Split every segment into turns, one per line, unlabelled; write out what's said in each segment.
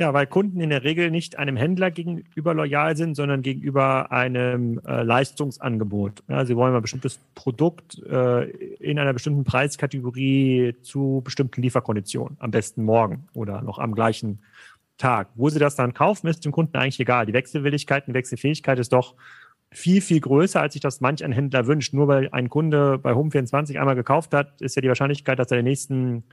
Ja, weil Kunden in der Regel nicht einem Händler gegenüber loyal sind, sondern gegenüber einem äh, Leistungsangebot. Ja, sie wollen ein bestimmtes Produkt äh, in einer bestimmten Preiskategorie zu bestimmten Lieferkonditionen. Am besten morgen oder noch am gleichen Tag. Wo sie das dann kaufen, ist dem Kunden eigentlich egal. Die Wechselwilligkeit und Wechselfähigkeit ist doch viel, viel größer, als sich das manch ein Händler wünscht. Nur weil ein Kunde bei Home24 einmal gekauft hat, ist ja die Wahrscheinlichkeit, dass er den nächsten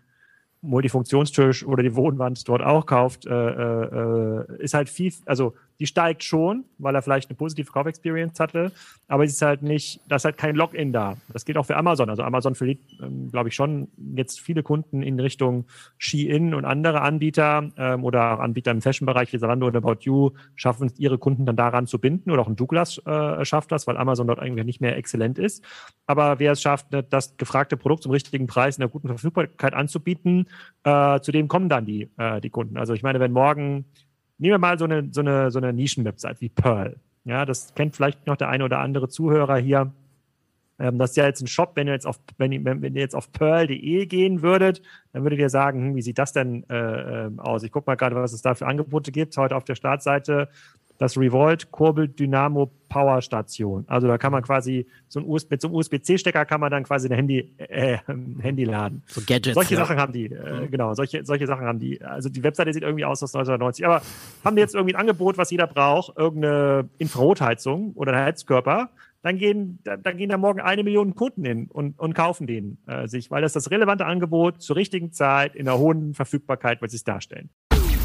Multifunktionstisch oder die Wohnwand dort auch kauft, äh, äh, ist halt viel, also die steigt schon, weil er vielleicht eine positive Kaufexperience hatte, aber es ist halt nicht, da ist halt kein Login da. Das gilt auch für Amazon. Also Amazon verliert, ähm, glaube ich, schon jetzt viele Kunden in Richtung Shein und andere Anbieter ähm, oder Anbieter im Fashion-Bereich wie Zalando oder About You schaffen es, ihre Kunden dann daran zu binden oder auch ein Douglas äh, schafft das, weil Amazon dort eigentlich nicht mehr exzellent ist. Aber wer es schafft, ne, das gefragte Produkt zum richtigen Preis in der guten Verfügbarkeit anzubieten, äh, zu dem kommen dann die, äh, die Kunden. Also ich meine, wenn morgen nehmen wir mal so eine, so eine, so eine Nischenwebsite wie Pearl. Ja, das kennt vielleicht noch der eine oder andere Zuhörer hier. Ähm, das ist ja jetzt ein Shop, wenn ihr jetzt auf, wenn, wenn, wenn ihr jetzt auf pearl.de gehen würdet, dann würdet ihr sagen, hm, wie sieht das denn äh, ähm, aus? Ich gucke mal gerade, was es da für Angebote gibt. Heute auf der Startseite das Revolt Kurbel Dynamo Power Station. Also da kann man quasi so ein USB, mit so einem USB-C-Stecker kann man dann quasi ein Handy, äh, Handy laden. So Gadgets. Solche ja. Sachen haben die, äh, mhm. genau, solche, solche Sachen haben die. Also die Webseite sieht irgendwie aus aus 1990. Aber haben die jetzt irgendwie ein Angebot, was jeder braucht, irgendeine Infrarotheizung oder ein Heizkörper, dann gehen, da, dann gehen da morgen eine Million Kunden hin und, und kaufen den äh, sich, weil das das relevante Angebot zur richtigen Zeit in der hohen Verfügbarkeit wird sich darstellen.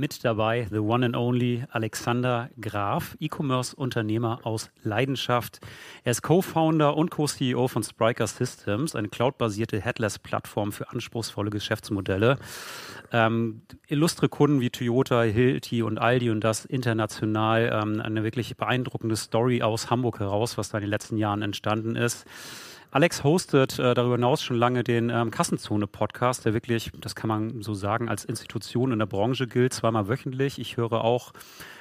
Mit dabei the one and only Alexander Graf, E-Commerce-Unternehmer aus Leidenschaft. Er ist Co-Founder und Co-CEO von Spriker Systems, eine cloudbasierte Headless-Plattform für anspruchsvolle Geschäftsmodelle. Ähm, illustre Kunden wie Toyota, Hilti und Aldi und das international ähm, eine wirklich beeindruckende Story aus Hamburg heraus, was da in den letzten Jahren entstanden ist. Alex hostet äh, darüber hinaus schon lange den ähm, Kassenzone-Podcast, der wirklich, das kann man so sagen, als Institution in der Branche gilt, zweimal wöchentlich. Ich höre auch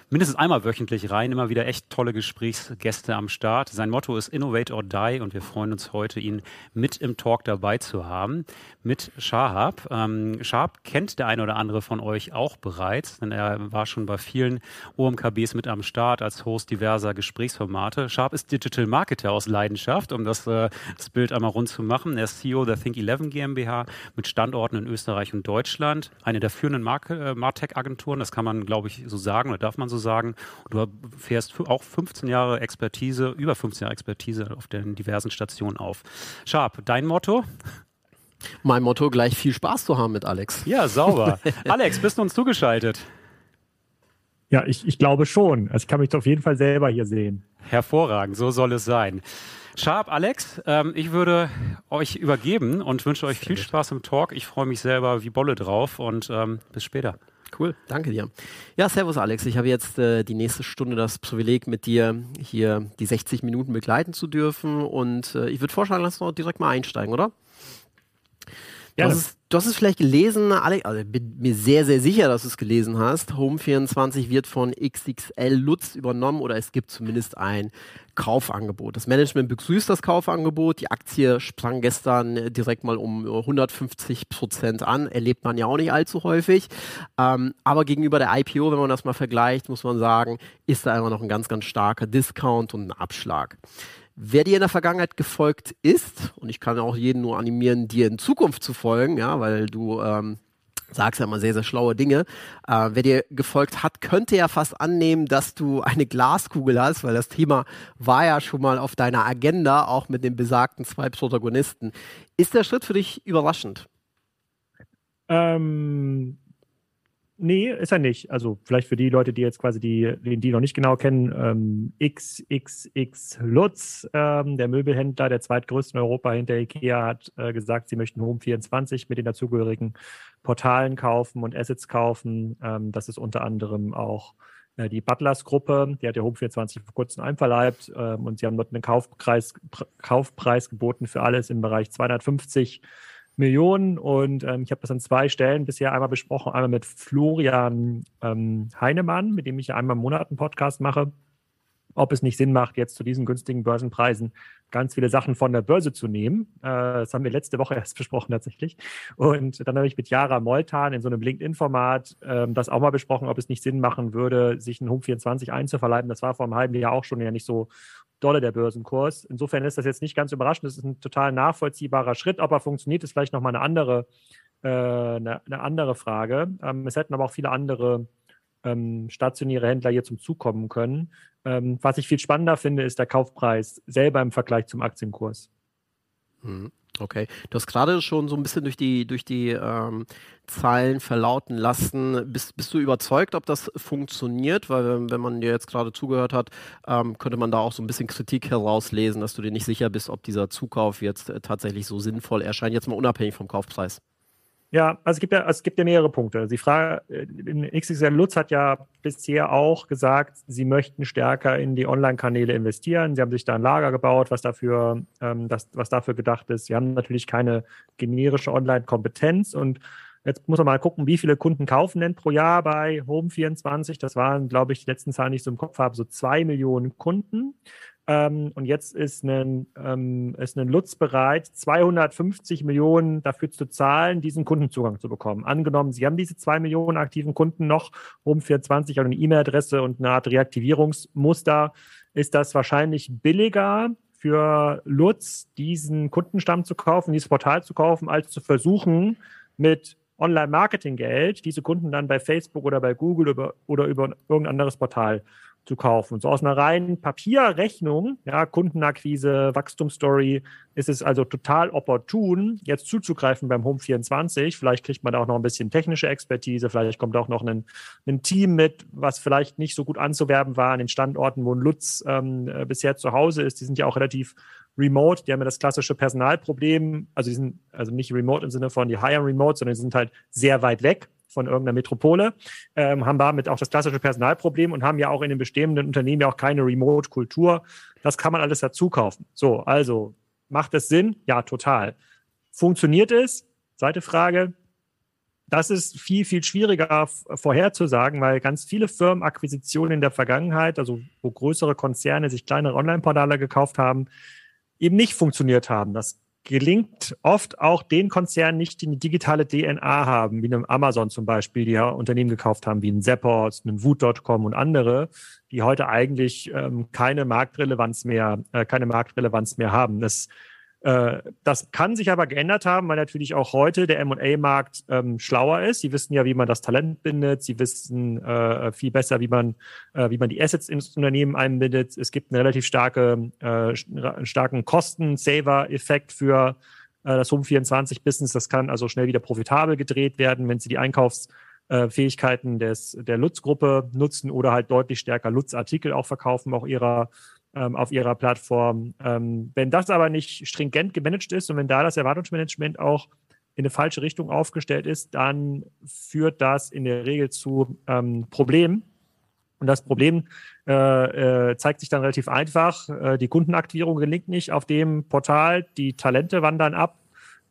mindestens einmal wöchentlich rein, immer wieder echt tolle Gesprächsgäste am Start. Sein Motto ist Innovate or Die und wir freuen uns heute, ihn mit im Talk dabei zu haben, mit Shahab. Ähm, Shahab kennt der eine oder andere von euch auch bereits, denn er war schon bei vielen OMKBs mit am Start als Host diverser Gesprächsformate. Shahab ist Digital Marketer aus Leidenschaft, um das, äh, das Bild einmal rund zu machen. Er ist CEO der Think11 GmbH mit Standorten in Österreich und Deutschland, eine der führenden äh, Martech-Agenturen, das kann man, glaube ich, so sagen oder darf man so sagen. Du fährst auch 15 Jahre Expertise, über 15 Jahre Expertise auf den diversen Stationen auf. Sharp, dein Motto?
Mein Motto, gleich viel Spaß zu haben mit Alex.
Ja, sauber. Alex, bist du uns zugeschaltet?
Ja, ich, ich glaube schon. Also ich kann mich auf jeden Fall selber hier sehen.
Hervorragend, so soll es sein. Sharp, Alex, ähm, ich würde euch übergeben und wünsche euch viel Spaß im Talk. Ich freue mich selber wie Bolle drauf und ähm, bis später.
Cool, danke dir. Ja, servus Alex. Ich habe jetzt äh, die nächste Stunde das Privileg, mit dir hier die 60 Minuten begleiten zu dürfen. Und äh, ich würde vorschlagen, lass uns direkt mal einsteigen, oder? Ja, du, hast es, du hast es vielleicht gelesen, Alex, also bin mir sehr, sehr sicher, dass du es gelesen hast. Home24 wird von XXL Lutz übernommen oder es gibt zumindest ein Kaufangebot. Das Management begrüßt das Kaufangebot. Die Aktie sprang gestern direkt mal um 150 Prozent an. Erlebt man ja auch nicht allzu häufig. Ähm, aber gegenüber der IPO, wenn man das mal vergleicht, muss man sagen, ist da immer noch ein ganz, ganz starker Discount und ein Abschlag. Wer dir in der Vergangenheit gefolgt ist, und ich kann auch jeden nur animieren, dir in Zukunft zu folgen, ja, weil du ähm, sagst ja immer sehr, sehr schlaue Dinge. Äh, wer dir gefolgt hat, könnte ja fast annehmen, dass du eine Glaskugel hast, weil das Thema war ja schon mal auf deiner Agenda, auch mit den besagten zwei Protagonisten. Ist der Schritt für dich überraschend?
Ähm, Nee, ist er nicht. Also vielleicht für die Leute, die jetzt quasi die, die noch nicht genau kennen, ähm, XXX Lutz, ähm, der Möbelhändler, der zweitgrößte in Europa hinter Ikea, hat äh, gesagt, sie möchten Home24 mit den dazugehörigen Portalen kaufen und Assets kaufen. Ähm, das ist unter anderem auch äh, die Butlers-Gruppe, die hat der Home24 vor kurzem einverleibt ähm, und sie haben dort einen Kaufpreis, Kaufpreis geboten für alles im Bereich 250 Millionen und ähm, ich habe das an zwei Stellen bisher einmal besprochen, einmal mit Florian ähm, Heinemann, mit dem ich einmal im Monat einen Podcast mache ob es nicht Sinn macht, jetzt zu diesen günstigen Börsenpreisen ganz viele Sachen von der Börse zu nehmen. Äh, das haben wir letzte Woche erst besprochen tatsächlich. Und dann habe ich mit Jara Moltan in so einem LinkedIn-Format ähm, das auch mal besprochen, ob es nicht Sinn machen würde, sich einen Home 24 einzuverleiben. Das war vor einem halben Jahr auch schon ja nicht so dolle der Börsenkurs. Insofern ist das jetzt nicht ganz überraschend. Das ist ein total nachvollziehbarer Schritt. Ob er funktioniert, ist vielleicht nochmal eine andere, äh, eine, eine, andere Frage. Ähm, es hätten aber auch viele andere ähm, stationäre Händler hier zum Zug kommen können. Ähm, was ich viel spannender finde, ist der Kaufpreis selber im Vergleich zum Aktienkurs.
Mhm. Okay, du hast gerade schon so ein bisschen durch die, durch die ähm, Zahlen verlauten lassen. Bist, bist du überzeugt, ob das funktioniert? Weil wenn man dir jetzt gerade zugehört hat, ähm, könnte man da auch so ein bisschen Kritik herauslesen, dass du dir nicht sicher bist, ob dieser Zukauf jetzt äh, tatsächlich so sinnvoll erscheint, jetzt mal unabhängig vom Kaufpreis.
Ja, also es gibt ja, also es gibt ja mehrere Punkte. Die Frage, XXL Lutz hat ja bisher auch gesagt, sie möchten stärker in die Online-Kanäle investieren. Sie haben sich da ein Lager gebaut, was dafür, ähm, das, was dafür gedacht ist. Sie haben natürlich keine generische Online-Kompetenz und Jetzt muss man mal gucken, wie viele Kunden kaufen denn pro Jahr bei Home24. Das waren, glaube ich, die letzten Zahlen, die ich so im Kopf habe, so zwei Millionen Kunden. Ähm, und jetzt ist ein, ähm, ist ein Lutz bereit, 250 Millionen dafür zu zahlen, diesen Kundenzugang zu bekommen. Angenommen, Sie haben diese zwei Millionen aktiven Kunden noch, um 24 eine E-Mail-Adresse und eine Art Reaktivierungsmuster, ist das wahrscheinlich billiger für Lutz, diesen Kundenstamm zu kaufen, dieses Portal zu kaufen, als zu versuchen, mit Online-Marketing-Geld diese Kunden dann bei Facebook oder bei Google oder über irgendein anderes Portal zu kaufen. So aus einer reinen Papierrechnung, ja, Kundenakquise, Wachstumsstory, ist es also total opportun, jetzt zuzugreifen beim Home 24. Vielleicht kriegt man da auch noch ein bisschen technische Expertise, vielleicht kommt auch noch ein, ein Team mit, was vielleicht nicht so gut anzuwerben war an den Standorten, wo ein Lutz ähm, äh, bisher zu Hause ist. Die sind ja auch relativ remote, die haben ja das klassische Personalproblem, also die sind also nicht remote im Sinne von die hire remote, sondern die sind halt sehr weit weg von irgendeiner Metropole, ähm, haben damit auch das klassische Personalproblem und haben ja auch in den bestehenden Unternehmen ja auch keine Remote-Kultur. Das kann man alles dazu kaufen. So, also macht es Sinn? Ja, total. Funktioniert es? Zweite Frage. Das ist viel, viel schwieriger vorherzusagen, weil ganz viele Firmenakquisitionen in der Vergangenheit, also wo größere Konzerne sich kleinere Online-Portale gekauft haben, eben nicht funktioniert haben. Das gelingt oft auch den Konzernen nicht, die eine digitale DNA haben, wie einem Amazon zum Beispiel, die ja Unternehmen gekauft haben, wie ein Zappos, ein Woot.com und andere, die heute eigentlich ähm, keine Marktrelevanz mehr, äh, keine Marktrelevanz mehr haben. Das das kann sich aber geändert haben, weil natürlich auch heute der MA-Markt ähm, schlauer ist. Sie wissen ja, wie man das Talent bindet. Sie wissen äh, viel besser, wie man, äh, wie man die Assets ins Unternehmen einbindet. Es gibt einen relativ starke, äh, starken Kosten-Saver-Effekt für äh, das Home24-Business. Das kann also schnell wieder profitabel gedreht werden, wenn Sie die Einkaufsfähigkeiten des, der Lutz-Gruppe nutzen oder halt deutlich stärker Lutz-Artikel auch verkaufen, auch ihrer ähm, auf ihrer Plattform. Ähm, wenn das aber nicht stringent gemanagt ist und wenn da das Erwartungsmanagement auch in eine falsche Richtung aufgestellt ist, dann führt das in der Regel zu ähm, Problemen. Und das Problem äh, äh, zeigt sich dann relativ einfach. Äh, die Kundenaktivierung gelingt nicht auf dem Portal. Die Talente wandern ab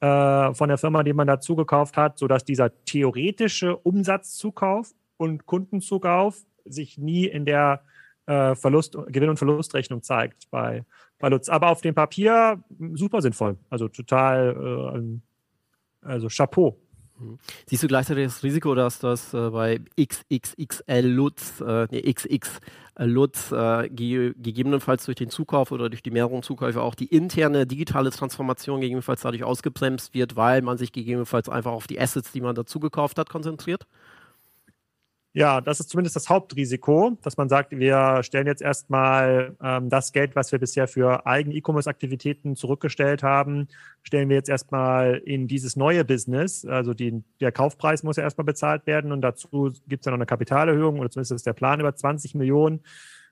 äh, von der Firma, die man dazu gekauft hat, sodass dieser theoretische Umsatzzukauf und Kundenzukauf sich nie in der äh, Verlust, Gewinn- und Verlustrechnung zeigt bei, bei Lutz. Aber auf dem Papier super sinnvoll. Also total, äh, also Chapeau.
Mhm. Siehst du gleichzeitig das Risiko, dass das äh, bei XXXL Lutz, äh, nee, XX Lutz äh, ge gegebenenfalls durch den Zukauf oder durch die mehreren Zukäufe auch die interne digitale Transformation gegebenenfalls dadurch ausgebremst wird, weil man sich gegebenenfalls einfach auf die Assets, die man dazu gekauft hat, konzentriert?
Ja, das ist zumindest das Hauptrisiko, dass man sagt, wir stellen jetzt erstmal ähm, das Geld, was wir bisher für eigene E-Commerce-Aktivitäten zurückgestellt haben, stellen wir jetzt erstmal in dieses neue Business. Also die, der Kaufpreis muss ja erstmal bezahlt werden und dazu gibt es ja noch eine Kapitalerhöhung oder zumindest ist der Plan über 20 Millionen.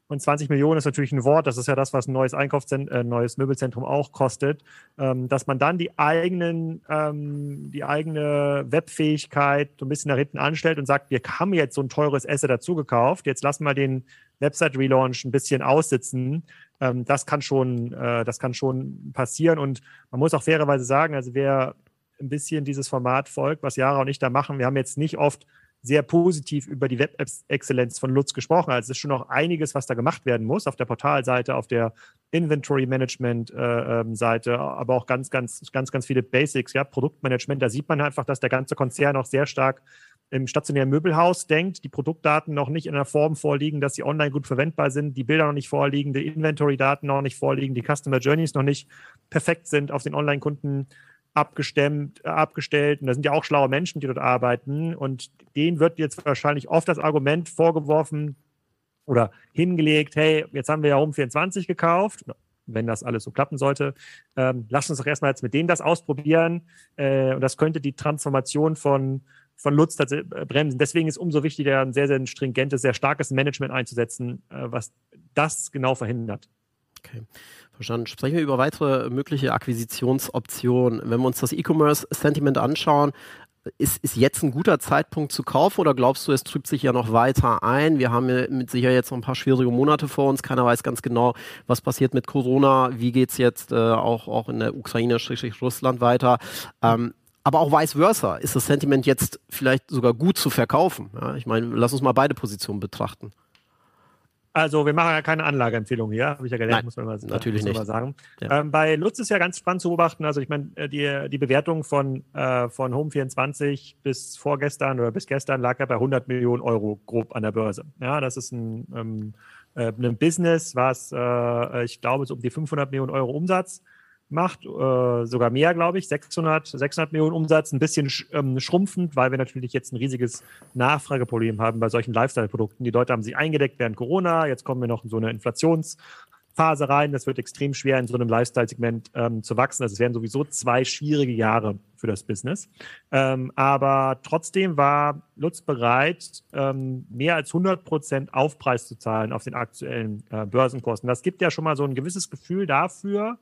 Und 20 Millionen ist natürlich ein Wort, das ist ja das, was ein neues Einkaufszentrum, äh, neues Möbelzentrum auch kostet, ähm, dass man dann die eigenen, ähm, die eigene Webfähigkeit so ein bisschen nach hinten anstellt und sagt, wir haben jetzt so ein teures Asset dazu gekauft, jetzt lassen wir den Website-Relaunch ein bisschen aussitzen. Ähm, das kann schon, äh, das kann schon passieren und man muss auch fairerweise sagen, also wer ein bisschen dieses Format folgt, was Jara und ich da machen, wir haben jetzt nicht oft sehr positiv über die Web-Exzellenz von Lutz gesprochen. Also es ist schon noch einiges, was da gemacht werden muss auf der Portalseite, auf der Inventory-Management-Seite, äh, ähm, aber auch ganz, ganz, ganz, ganz viele Basics, ja, Produktmanagement. Da sieht man einfach, dass der ganze Konzern auch sehr stark im stationären Möbelhaus denkt, die Produktdaten noch nicht in einer Form vorliegen, dass sie online gut verwendbar sind, die Bilder noch nicht vorliegen, die Inventory-Daten noch nicht vorliegen, die Customer Journeys noch nicht perfekt sind auf den Online-Kunden abgestemmt, äh, abgestellt. Und da sind ja auch schlaue Menschen, die dort arbeiten. Und denen wird jetzt wahrscheinlich oft das Argument vorgeworfen oder hingelegt, hey, jetzt haben wir ja Home 24 gekauft, wenn das alles so klappen sollte. Ähm, lass uns doch erstmal jetzt mit denen das ausprobieren. Äh, und das könnte die Transformation von, von Lutz äh, bremsen. Deswegen ist umso wichtiger, ein sehr, sehr stringentes, sehr starkes Management einzusetzen, äh, was das genau verhindert.
Okay. Verstanden. Sprechen wir über weitere mögliche Akquisitionsoptionen. Wenn wir uns das E-Commerce-Sentiment anschauen, ist, ist jetzt ein guter Zeitpunkt zu kaufen oder glaubst du, es trübt sich ja noch weiter ein? Wir haben ja mit Sicherheit jetzt noch ein paar schwierige Monate vor uns. Keiner weiß ganz genau, was passiert mit Corona. Wie geht es jetzt äh, auch, auch in der Ukraine, Russland weiter? Ähm, aber auch vice versa. Ist das Sentiment jetzt vielleicht sogar gut zu verkaufen? Ja, ich meine, lass uns mal beide Positionen betrachten.
Also wir machen ja keine Anlageempfehlung hier, habe ich ja gelernt, Nein, muss man mal,
natürlich man
mal sagen. Ja. Ähm, bei Lutz ist ja ganz spannend zu beobachten. Also ich meine, äh, die, die Bewertung von, äh, von Home24 bis vorgestern oder bis gestern lag ja bei 100 Millionen Euro grob an der Börse. Ja, das ist ein, ähm, äh, ein Business, was äh, ich glaube so um die 500 Millionen Euro Umsatz macht, äh, sogar mehr, glaube ich, 600, 600 Millionen Umsatz, ein bisschen sch, ähm, schrumpfend, weil wir natürlich jetzt ein riesiges Nachfrageproblem haben bei solchen Lifestyle-Produkten. Die Leute haben sich eingedeckt während Corona, jetzt kommen wir noch in so eine Inflationsphase rein. Das wird extrem schwer in so einem Lifestyle-Segment ähm, zu wachsen. Also es werden sowieso zwei schwierige Jahre für das Business. Ähm, aber trotzdem war Lutz bereit, ähm, mehr als 100 Prozent Aufpreis zu zahlen auf den aktuellen äh, Börsenkosten. Das gibt ja schon mal so ein gewisses Gefühl dafür,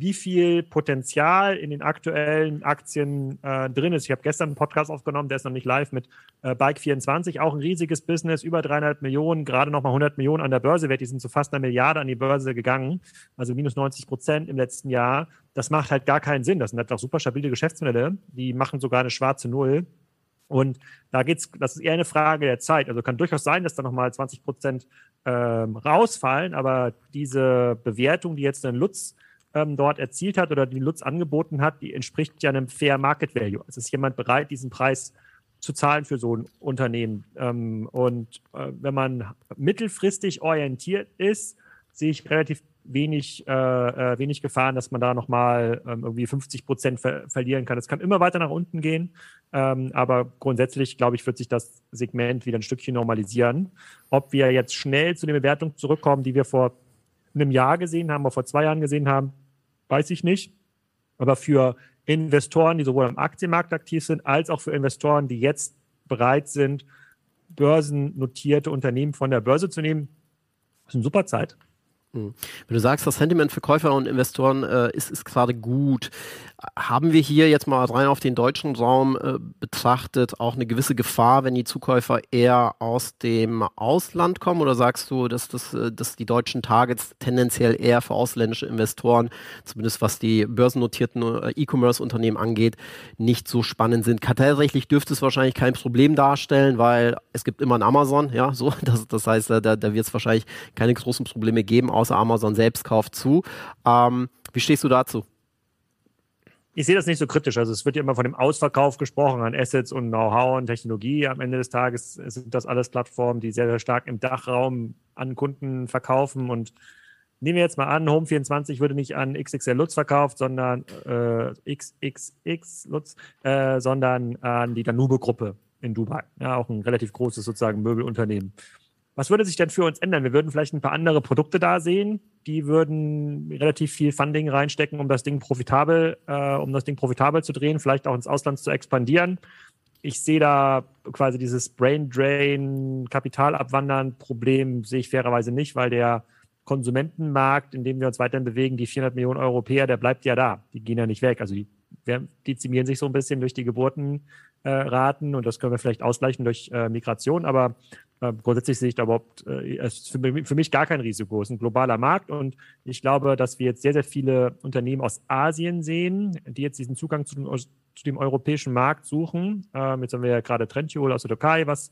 wie viel Potenzial in den aktuellen Aktien äh, drin ist. Ich habe gestern einen Podcast aufgenommen, der ist noch nicht live mit äh, Bike24, auch ein riesiges Business, über 300 Millionen, gerade nochmal 100 Millionen an der Börse wert. Die sind zu fast einer Milliarde an die Börse gegangen, also minus 90 Prozent im letzten Jahr. Das macht halt gar keinen Sinn. Das sind halt auch super stabile Geschäftsmodelle. Die machen sogar eine schwarze Null. Und da geht's, das ist eher eine Frage der Zeit. Also kann durchaus sein, dass da nochmal 20 Prozent ähm, rausfallen, aber diese Bewertung, die jetzt ein Lutz ähm, dort erzielt hat oder die Lutz angeboten hat, die entspricht ja einem Fair Market Value. Es ist jemand bereit, diesen Preis zu zahlen für so ein Unternehmen. Ähm, und äh, wenn man mittelfristig orientiert ist, sehe ich relativ wenig, äh, äh wenig Gefahren, dass man da nochmal ähm, irgendwie 50 Prozent ver verlieren kann. Es kann immer weiter nach unten gehen, ähm, aber grundsätzlich, glaube ich, wird sich das Segment wieder ein Stückchen normalisieren. Ob wir jetzt schnell zu den Bewertungen zurückkommen, die wir vor einem Jahr gesehen haben, oder vor zwei Jahren gesehen haben, weiß ich nicht. Aber für Investoren, die sowohl am Aktienmarkt aktiv sind, als auch für Investoren, die jetzt bereit sind, börsennotierte Unternehmen von der Börse zu nehmen, ist eine super Zeit.
Hm. Wenn du sagst, das Sentiment für Käufer und Investoren äh, ist, ist gerade gut, haben wir hier jetzt mal rein auf den deutschen Raum äh, betrachtet auch eine gewisse Gefahr, wenn die Zukäufer eher aus dem Ausland kommen? Oder sagst du, dass, das, äh, dass die deutschen Targets tendenziell eher für ausländische Investoren, zumindest was die börsennotierten äh, E-Commerce-Unternehmen angeht, nicht so spannend sind? Tatsächlich dürfte es wahrscheinlich kein Problem darstellen, weil es gibt immer ein Amazon, ja, so. Das, das heißt, da, da wird es wahrscheinlich keine großen Probleme geben, außer Amazon selbst kauft zu. Ähm, wie stehst du dazu?
Ich sehe das nicht so kritisch. Also es wird ja immer von dem Ausverkauf gesprochen an Assets und Know-how und Technologie. Am Ende des Tages sind das alles Plattformen, die sehr, sehr stark im Dachraum an Kunden verkaufen. Und nehmen wir jetzt mal an, Home24 würde nicht an XXL Lutz verkauft, sondern äh, XXX Lutz, äh, sondern an die Danube-Gruppe in Dubai. Ja, auch ein relativ großes sozusagen Möbelunternehmen. Was würde sich denn für uns ändern? Wir würden vielleicht ein paar andere Produkte da sehen. Die würden relativ viel Funding reinstecken, um das Ding profitabel, äh, um das Ding profitabel zu drehen, vielleicht auch ins Ausland zu expandieren. ich sehe da quasi dieses Brain Drain, Kapitalabwandern Problem sehe ich fairerweise nicht, weil der Konsumentenmarkt, in dem wir uns weiterhin bewegen, die 400 Millionen Europäer, der bleibt ja da. Die gehen ja nicht weg. Also die dezimieren sich so ein bisschen durch die Geburtenraten äh, und das können wir vielleicht ausgleichen durch äh, Migration, aber äh, grundsätzlich sehe ich da überhaupt, es ist für, mich gar kein Risiko. Es ist ein globaler Markt und ich glaube, dass wir jetzt sehr, sehr viele Unternehmen aus Asien sehen, die jetzt diesen Zugang zu dem, zu dem europäischen Markt suchen. Ähm, jetzt haben wir ja gerade Trendyol aus der Türkei, was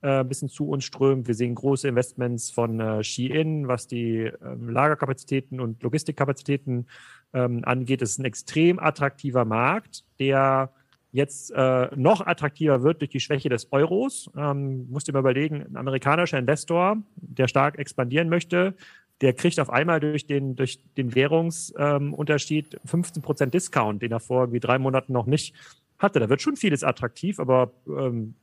ein bisschen zu uns strömt. Wir sehen große Investments von äh, Shein, was die ähm, Lagerkapazitäten und Logistikkapazitäten ähm, angeht. Es ist ein extrem attraktiver Markt, der jetzt äh, noch attraktiver wird durch die Schwäche des Euros. Ähm, musst dir mal überlegen, ein amerikanischer Investor, der stark expandieren möchte, der kriegt auf einmal durch den, durch den Währungsunterschied ähm, 15 Prozent Discount, den er vor irgendwie drei Monaten noch nicht hatte. Da wird schon vieles attraktiv, aber ähm,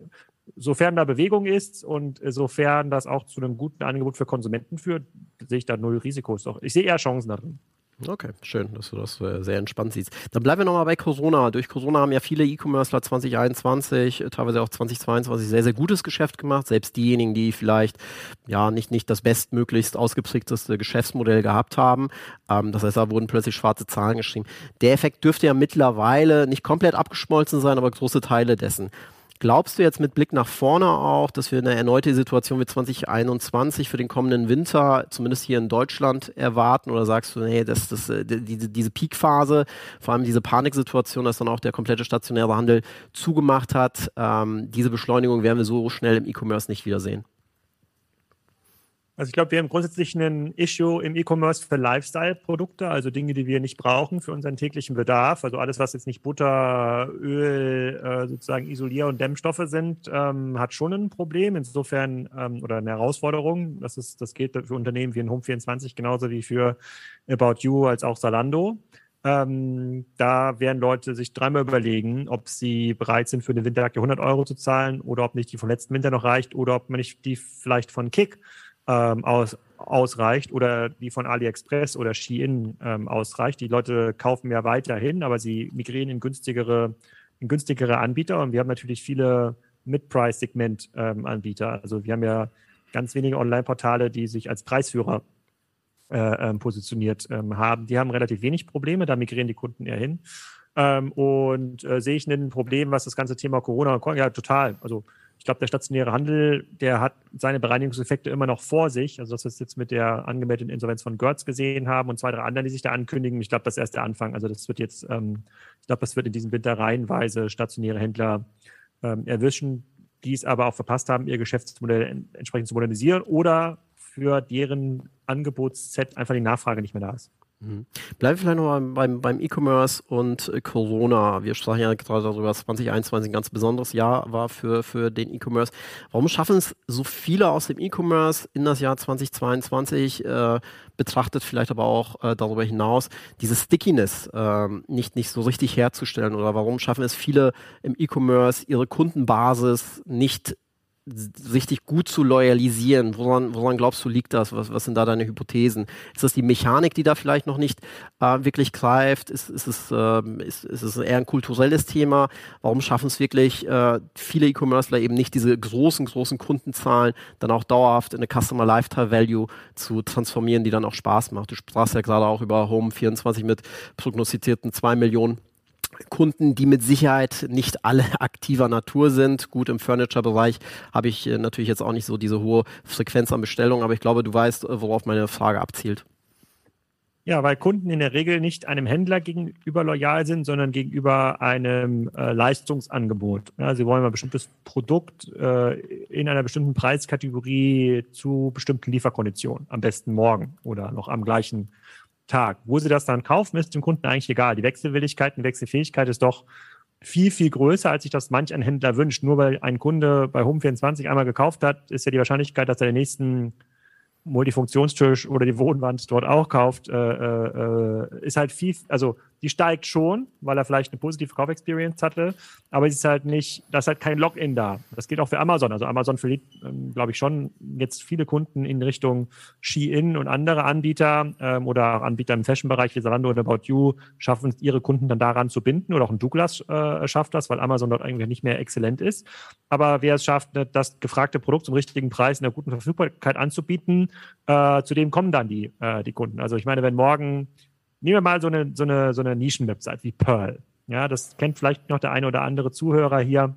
sofern da Bewegung ist und sofern das auch zu einem guten Angebot für Konsumenten führt, sehe ich da null Risikos. Ich sehe eher Chancen da drin.
Okay, schön, dass du das äh, sehr entspannt siehst. Dann bleiben wir nochmal bei Corona. Durch Corona haben ja viele E-Commercer 2021, äh, teilweise auch 2022 sehr, sehr gutes Geschäft gemacht. Selbst diejenigen, die vielleicht ja nicht, nicht das bestmöglichst ausgeprägteste Geschäftsmodell gehabt haben. Ähm, das heißt, da wurden plötzlich schwarze Zahlen geschrieben. Der Effekt dürfte ja mittlerweile nicht komplett abgeschmolzen sein, aber große Teile dessen. Glaubst du jetzt mit Blick nach vorne auch, dass wir eine erneute Situation wie 2021 für den kommenden Winter, zumindest hier in Deutschland, erwarten? Oder sagst du, nee, das, das, äh, diese, diese Peakphase, vor allem diese Paniksituation, dass dann auch der komplette stationäre Handel zugemacht hat, ähm, diese Beschleunigung werden wir so schnell im E-Commerce nicht wiedersehen?
Also ich glaube, wir haben grundsätzlich ein Issue im E-Commerce für Lifestyle-Produkte, also Dinge, die wir nicht brauchen für unseren täglichen Bedarf. Also alles, was jetzt nicht Butter, Öl, äh, sozusagen Isolier- und Dämmstoffe sind, ähm, hat schon ein Problem. Insofern ähm, oder eine Herausforderung. Das ist, das geht für Unternehmen wie in Home24 genauso wie für About You als auch Salando. Ähm, da werden Leute sich dreimal überlegen, ob sie bereit sind, für eine Winterjacke 100 Euro zu zahlen oder ob nicht die vom letzten Winter noch reicht oder ob man nicht die vielleicht von Kick ähm, aus, ausreicht oder die von AliExpress oder Shein ähm, ausreicht. Die Leute kaufen ja weiterhin, aber sie migrieren in günstigere, in günstigere Anbieter und wir haben natürlich viele Mid-Price-Segment-Anbieter. Ähm, also wir haben ja ganz wenige Online-Portale, die sich als Preisführer äh, ähm, positioniert ähm, haben. Die haben relativ wenig Probleme, da migrieren die Kunden eher hin. Ähm, und äh, sehe ich ein Problem, was das ganze Thema Corona, ja total. Also ich glaube, der stationäre Handel, der hat seine Bereinigungseffekte immer noch vor sich. Also, dass wir es jetzt mit der angemeldeten Insolvenz von Götz gesehen haben und zwei, drei anderen, die sich da ankündigen. Ich glaube, das ist erst der Anfang. Also, das wird jetzt, ähm, ich glaube, das wird in diesem Winter reihenweise stationäre Händler ähm, erwischen, die es aber auch verpasst haben, ihr Geschäftsmodell entsprechend zu modernisieren oder für deren Angebotsset einfach die Nachfrage nicht mehr da ist.
Mhm. Bleiben wir vielleicht noch beim, beim E-Commerce und äh, Corona. Wir sprachen ja gerade darüber, dass 2021 ein ganz besonderes Jahr war für, für den E-Commerce. Warum schaffen es so viele aus dem E-Commerce in das Jahr 2022 äh, betrachtet, vielleicht aber auch äh, darüber hinaus, diese Stickiness äh, nicht, nicht so richtig herzustellen? Oder warum schaffen es viele im E-Commerce, ihre Kundenbasis nicht richtig gut zu loyalisieren? Woran, woran glaubst du, liegt das? Was, was sind da deine Hypothesen? Ist das die Mechanik, die da vielleicht noch nicht äh, wirklich greift? Ist, ist, es, äh, ist, ist es eher ein kulturelles Thema? Warum schaffen es wirklich äh, viele E-Commercer eben nicht, diese großen, großen Kundenzahlen dann auch dauerhaft in eine Customer Lifetime Value zu transformieren, die dann auch Spaß macht? Du sprachst ja gerade auch über Home 24 mit prognostizierten zwei Millionen Kunden, die mit Sicherheit nicht alle aktiver Natur sind. Gut, im Furniture-Bereich habe ich äh, natürlich jetzt auch nicht so diese hohe Frequenz an Bestellungen, aber ich glaube, du weißt, äh, worauf meine Frage abzielt.
Ja, weil Kunden in der Regel nicht einem Händler gegenüber loyal sind, sondern gegenüber einem äh, Leistungsangebot. Ja, sie wollen ein bestimmtes Produkt äh, in einer bestimmten Preiskategorie zu bestimmten Lieferkonditionen, am besten morgen oder noch am gleichen Tag. Wo sie das dann kaufen, ist dem Kunden eigentlich egal. Die Wechselwilligkeit und Wechselfähigkeit ist doch viel, viel größer, als sich das manch ein Händler wünscht. Nur weil ein Kunde bei Home24 einmal gekauft hat, ist ja die Wahrscheinlichkeit, dass er den nächsten Multifunktionstisch oder die Wohnwand dort auch kauft, äh, äh, ist halt viel, also die steigt schon, weil er vielleicht eine positive Kaufexperience hatte, aber es ist halt nicht, da ist halt kein Login da. Das geht auch für Amazon. Also Amazon verliert, ähm, glaube ich, schon jetzt viele Kunden in Richtung Shein und andere Anbieter ähm, oder auch Anbieter im Fashion-Bereich wie Zalando oder About You schaffen es, ihre Kunden dann daran zu binden oder auch ein Douglas äh, schafft das, weil Amazon dort eigentlich nicht mehr exzellent ist. Aber wer es schafft, ne, das gefragte Produkt zum richtigen Preis in der guten Verfügbarkeit anzubieten, äh, zu dem kommen dann die, äh, die Kunden. Also ich meine, wenn morgen Nehmen wir mal so eine, so eine, so eine Nischen-Website wie Pearl. Ja, das kennt vielleicht noch der eine oder andere Zuhörer hier.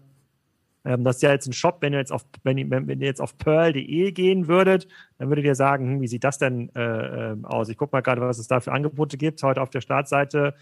Ähm, das ist ja jetzt ein Shop, wenn ihr jetzt auf, wenn ihr, wenn ihr jetzt auf pearl.de gehen würdet, dann würdet ihr sagen, hm, wie sieht das denn äh, ähm, aus? Ich gucke mal gerade, was es da für Angebote gibt. Heute auf der Startseite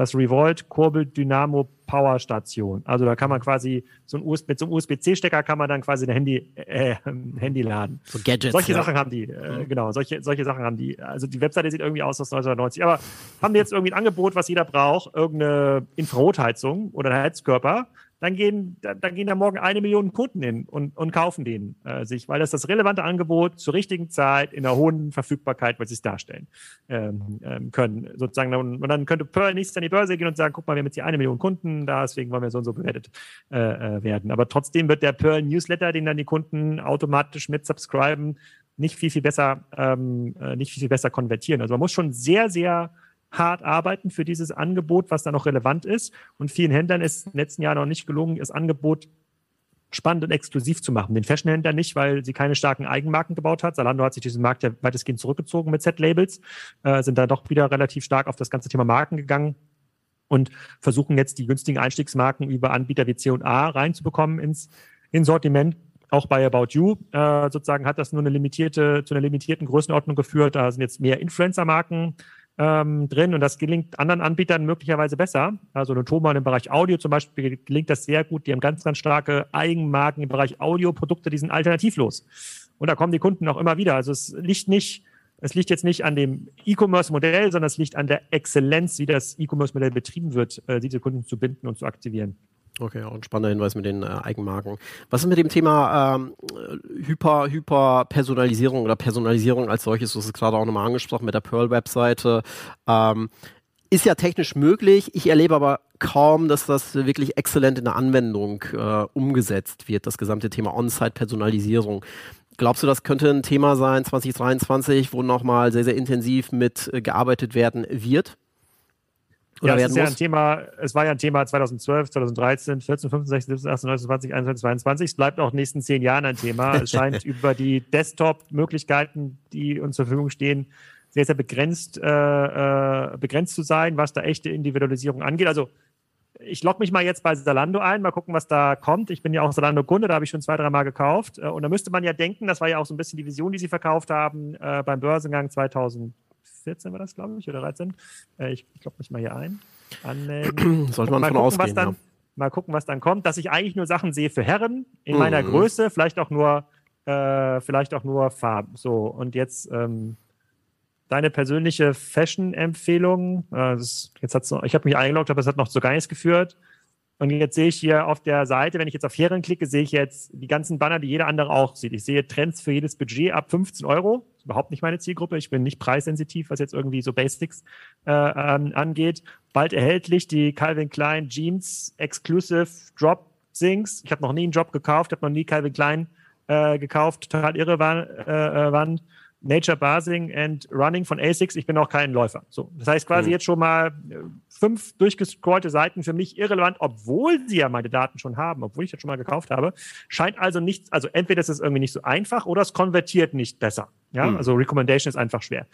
das Revolt Kurbel Dynamo Power Station. Also da kann man quasi so ein USB, mit so einem USB-C-Stecker kann man dann quasi ein Handy, äh, Handy laden. So Gadgets. Solche ja. Sachen haben die, äh, mhm. genau, solche, solche Sachen haben die. Also die Webseite sieht irgendwie aus aus 1990. Aber haben die jetzt irgendwie ein Angebot, was jeder braucht, irgendeine Infrarotheizung oder ein Heizkörper, dann gehen, dann, gehen da morgen eine Million Kunden hin und, und kaufen den äh, sich, weil das das relevante Angebot zur richtigen Zeit in der hohen Verfügbarkeit, was sie es darstellen ähm, ähm, können. Sozusagen, und dann könnte Pearl nächstes an die Börse gehen und sagen, guck mal, wir haben jetzt hier eine Million Kunden, deswegen wollen wir so und so bewertet äh, äh, werden. Aber trotzdem wird der Pearl Newsletter, den dann die Kunden automatisch mit subscriben, nicht viel, viel besser, ähm, äh, nicht viel, viel besser konvertieren. Also man muss schon sehr, sehr hart arbeiten für dieses Angebot, was da noch relevant ist. Und vielen Händlern ist im letzten Jahr noch nicht gelungen, das Angebot spannend und exklusiv zu machen. Den Fashionhändler nicht, weil sie keine starken Eigenmarken gebaut hat. Zalando hat sich diesen Markt ja weitestgehend zurückgezogen mit Z-Labels, äh, sind da doch wieder relativ stark auf das ganze Thema Marken gegangen und versuchen jetzt die günstigen Einstiegsmarken über Anbieter wie C&A reinzubekommen ins, ins Sortiment. Auch bei About You äh, sozusagen hat das nur eine limitierte, zu einer limitierten Größenordnung geführt. Da sind jetzt mehr Influencer-Marken ähm, drin und das gelingt anderen Anbietern möglicherweise besser. Also Notoma im Bereich Audio zum Beispiel gelingt das sehr gut. Die haben ganz, ganz starke Eigenmarken im Bereich Audioprodukte, die sind alternativlos. Und da kommen die Kunden auch immer wieder. Also es liegt nicht, es liegt jetzt nicht an dem E-Commerce-Modell, sondern es liegt an der Exzellenz, wie das E-Commerce-Modell betrieben wird, äh, diese Kunden zu binden und zu aktivieren.
Okay, auch ein spannender Hinweis mit den äh, Eigenmarken. Was ist mit dem Thema ähm, Hyper, Hyper-Personalisierung oder Personalisierung als solches? Du hast es gerade auch nochmal angesprochen mit der Pearl-Webseite. Ähm, ist ja technisch möglich. Ich erlebe aber kaum, dass das wirklich exzellent in der Anwendung äh, umgesetzt wird, das gesamte Thema On-Site-Personalisierung. Glaubst du, das könnte ein Thema sein 2023, wo nochmal sehr, sehr intensiv mit äh, gearbeitet werden wird?
Oder ja, es ist ja ein Thema, es war ja ein Thema 2012, 2013, 14, 15, 16, 17, 18, 19, 20, 21, 22. Es bleibt auch in den nächsten zehn Jahren ein Thema. Es scheint über die Desktop-Möglichkeiten, die uns zur Verfügung stehen, sehr, sehr begrenzt, äh, äh, begrenzt zu sein, was da echte Individualisierung angeht. Also ich logge mich mal jetzt bei Zalando ein, mal gucken, was da kommt. Ich bin ja auch Zalando-Kunde, da habe ich schon zwei, drei Mal gekauft. Äh, und da müsste man ja denken, das war ja auch so ein bisschen die Vision, die sie verkauft haben äh, beim Börsengang 2000. 14 war das, glaube ich, oder 13. Äh, ich ich logge mich mal hier ein.
Anmelden. Sollte man mal von gucken, ausgehen,
dann,
ja.
Mal gucken, was dann kommt. Dass ich eigentlich nur Sachen sehe für Herren in mhm. meiner Größe, vielleicht auch nur, äh, vielleicht auch nur Farben. So, und jetzt ähm, deine persönliche Fashion-Empfehlung. Äh, jetzt hat's noch, ich habe mich eingeloggt, aber es hat noch zu gar nichts geführt. Und jetzt sehe ich hier auf der Seite, wenn ich jetzt auf Herren klicke, sehe ich jetzt die ganzen Banner, die jeder andere auch sieht. Ich sehe Trends für jedes Budget ab 15 Euro. Das ist überhaupt nicht meine Zielgruppe. Ich bin nicht preissensitiv, was jetzt irgendwie so Basics äh, ähm, angeht. Bald erhältlich die Calvin Klein Jeans Exclusive Drop Things. Ich habe noch nie einen Job gekauft, habe noch nie Calvin Klein äh, gekauft. Total irre waren. Äh, äh waren. Nature Basing and Running von ASICS. Ich bin auch kein Läufer. So, das heißt quasi mhm. jetzt schon mal äh, fünf durchgescrollte Seiten für mich irrelevant, obwohl sie ja meine Daten schon haben, obwohl ich das schon mal gekauft habe. Scheint also nicht, also entweder ist es irgendwie nicht so einfach oder es konvertiert nicht besser. Ja, mhm. also Recommendation ist einfach schwer.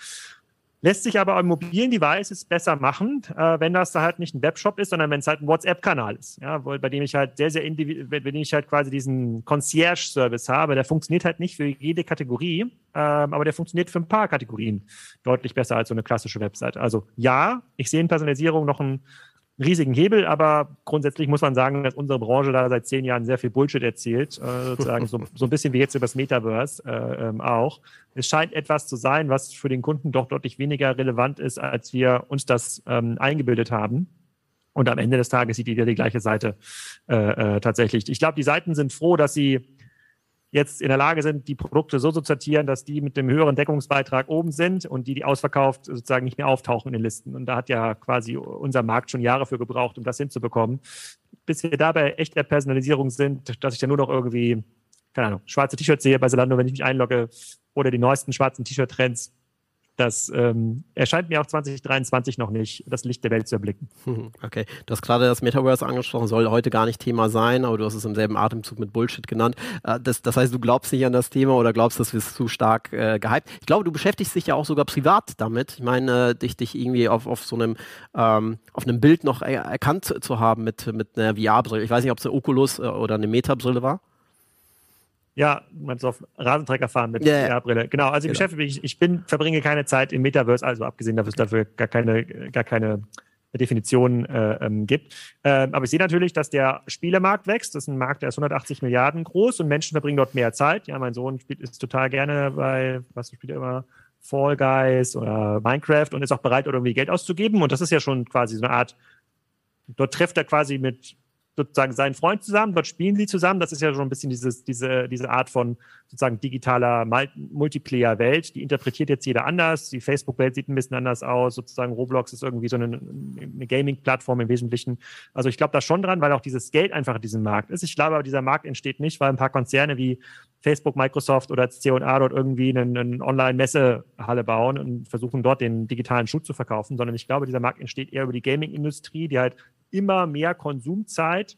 Lässt sich aber am mobilen Devices besser machen, äh, wenn das da halt nicht ein Webshop ist, sondern wenn es halt ein WhatsApp-Kanal ist, ja, wo, bei dem ich halt sehr, sehr bei dem ich halt quasi diesen Concierge-Service habe. Der funktioniert halt nicht für jede Kategorie, ähm, aber der funktioniert für ein paar Kategorien deutlich besser als so eine klassische Website. Also ja, ich sehe in Personalisierung noch riesigen Hebel, aber grundsätzlich muss man sagen, dass unsere Branche da seit zehn Jahren sehr viel Bullshit erzählt, äh, sozusagen so, so ein bisschen wie jetzt über das Metaverse äh, ähm, auch. Es scheint etwas zu sein, was für den Kunden doch deutlich weniger relevant ist, als wir uns das ähm, eingebildet haben. Und am Ende des Tages sieht jeder die gleiche Seite äh, äh, tatsächlich. Ich glaube, die Seiten sind froh, dass sie jetzt in der Lage sind, die Produkte so zu sortieren, dass die mit dem höheren Deckungsbeitrag oben sind und die, die ausverkauft, sozusagen nicht mehr auftauchen in den Listen. Und da hat ja quasi unser Markt schon Jahre für gebraucht, um das hinzubekommen. Bis wir dabei echt der Personalisierung sind, dass ich dann nur noch irgendwie, keine Ahnung, schwarze T-Shirts sehe bei Zalando, wenn ich mich einlogge oder die neuesten schwarzen T-Shirt-Trends das ähm, erscheint mir auch 2023 noch nicht, das Licht der Welt zu erblicken.
Okay, du hast gerade das Metaverse angesprochen, soll heute gar nicht Thema sein, aber du hast es im selben Atemzug mit Bullshit genannt. Äh, das, das heißt, du glaubst nicht an das Thema oder glaubst, das ist zu stark äh, gehypt. Ich glaube, du beschäftigst dich ja auch sogar privat damit. Ich meine, äh, dich, dich irgendwie auf, auf so einem, ähm, auf einem Bild noch er erkannt zu haben mit, mit einer VR-Brille. Ich weiß nicht, ob es eine Oculus äh, oder eine Meta-Brille war.
Ja, man auf Rasentrecker fahren mit ja, ja. Brille. Genau, also ich genau. beschäftige mich, ich bin, verbringe keine Zeit im Metaverse, also abgesehen davon, dass es dafür gar keine, gar keine Definition äh, ähm, gibt. Ähm, aber ich sehe natürlich, dass der Spielemarkt wächst. Das ist ein Markt, der ist 180 Milliarden groß und Menschen verbringen dort mehr Zeit. Ja, mein Sohn spielt ist total gerne bei, was spielt er immer? Fall Guys oder Minecraft und ist auch bereit, irgendwie Geld auszugeben. Und das ist ja schon quasi so eine Art, dort trifft er quasi mit sozusagen seinen Freund zusammen, dort spielen sie zusammen. Das ist ja schon ein bisschen dieses, diese, diese Art von sozusagen digitaler Multiplayer-Welt. Die interpretiert jetzt jeder anders. Die Facebook-Welt sieht ein bisschen anders aus. Sozusagen Roblox ist irgendwie so eine, eine Gaming-Plattform im Wesentlichen. Also ich glaube da schon dran, weil auch dieses Geld einfach in diesem Markt ist. Ich glaube aber, dieser Markt entsteht nicht, weil ein paar Konzerne wie Facebook, Microsoft oder C&A dort irgendwie eine, eine Online-Messehalle bauen und versuchen dort den digitalen Schuh zu verkaufen, sondern ich glaube, dieser Markt entsteht eher über die Gaming-Industrie, die halt immer mehr Konsumzeit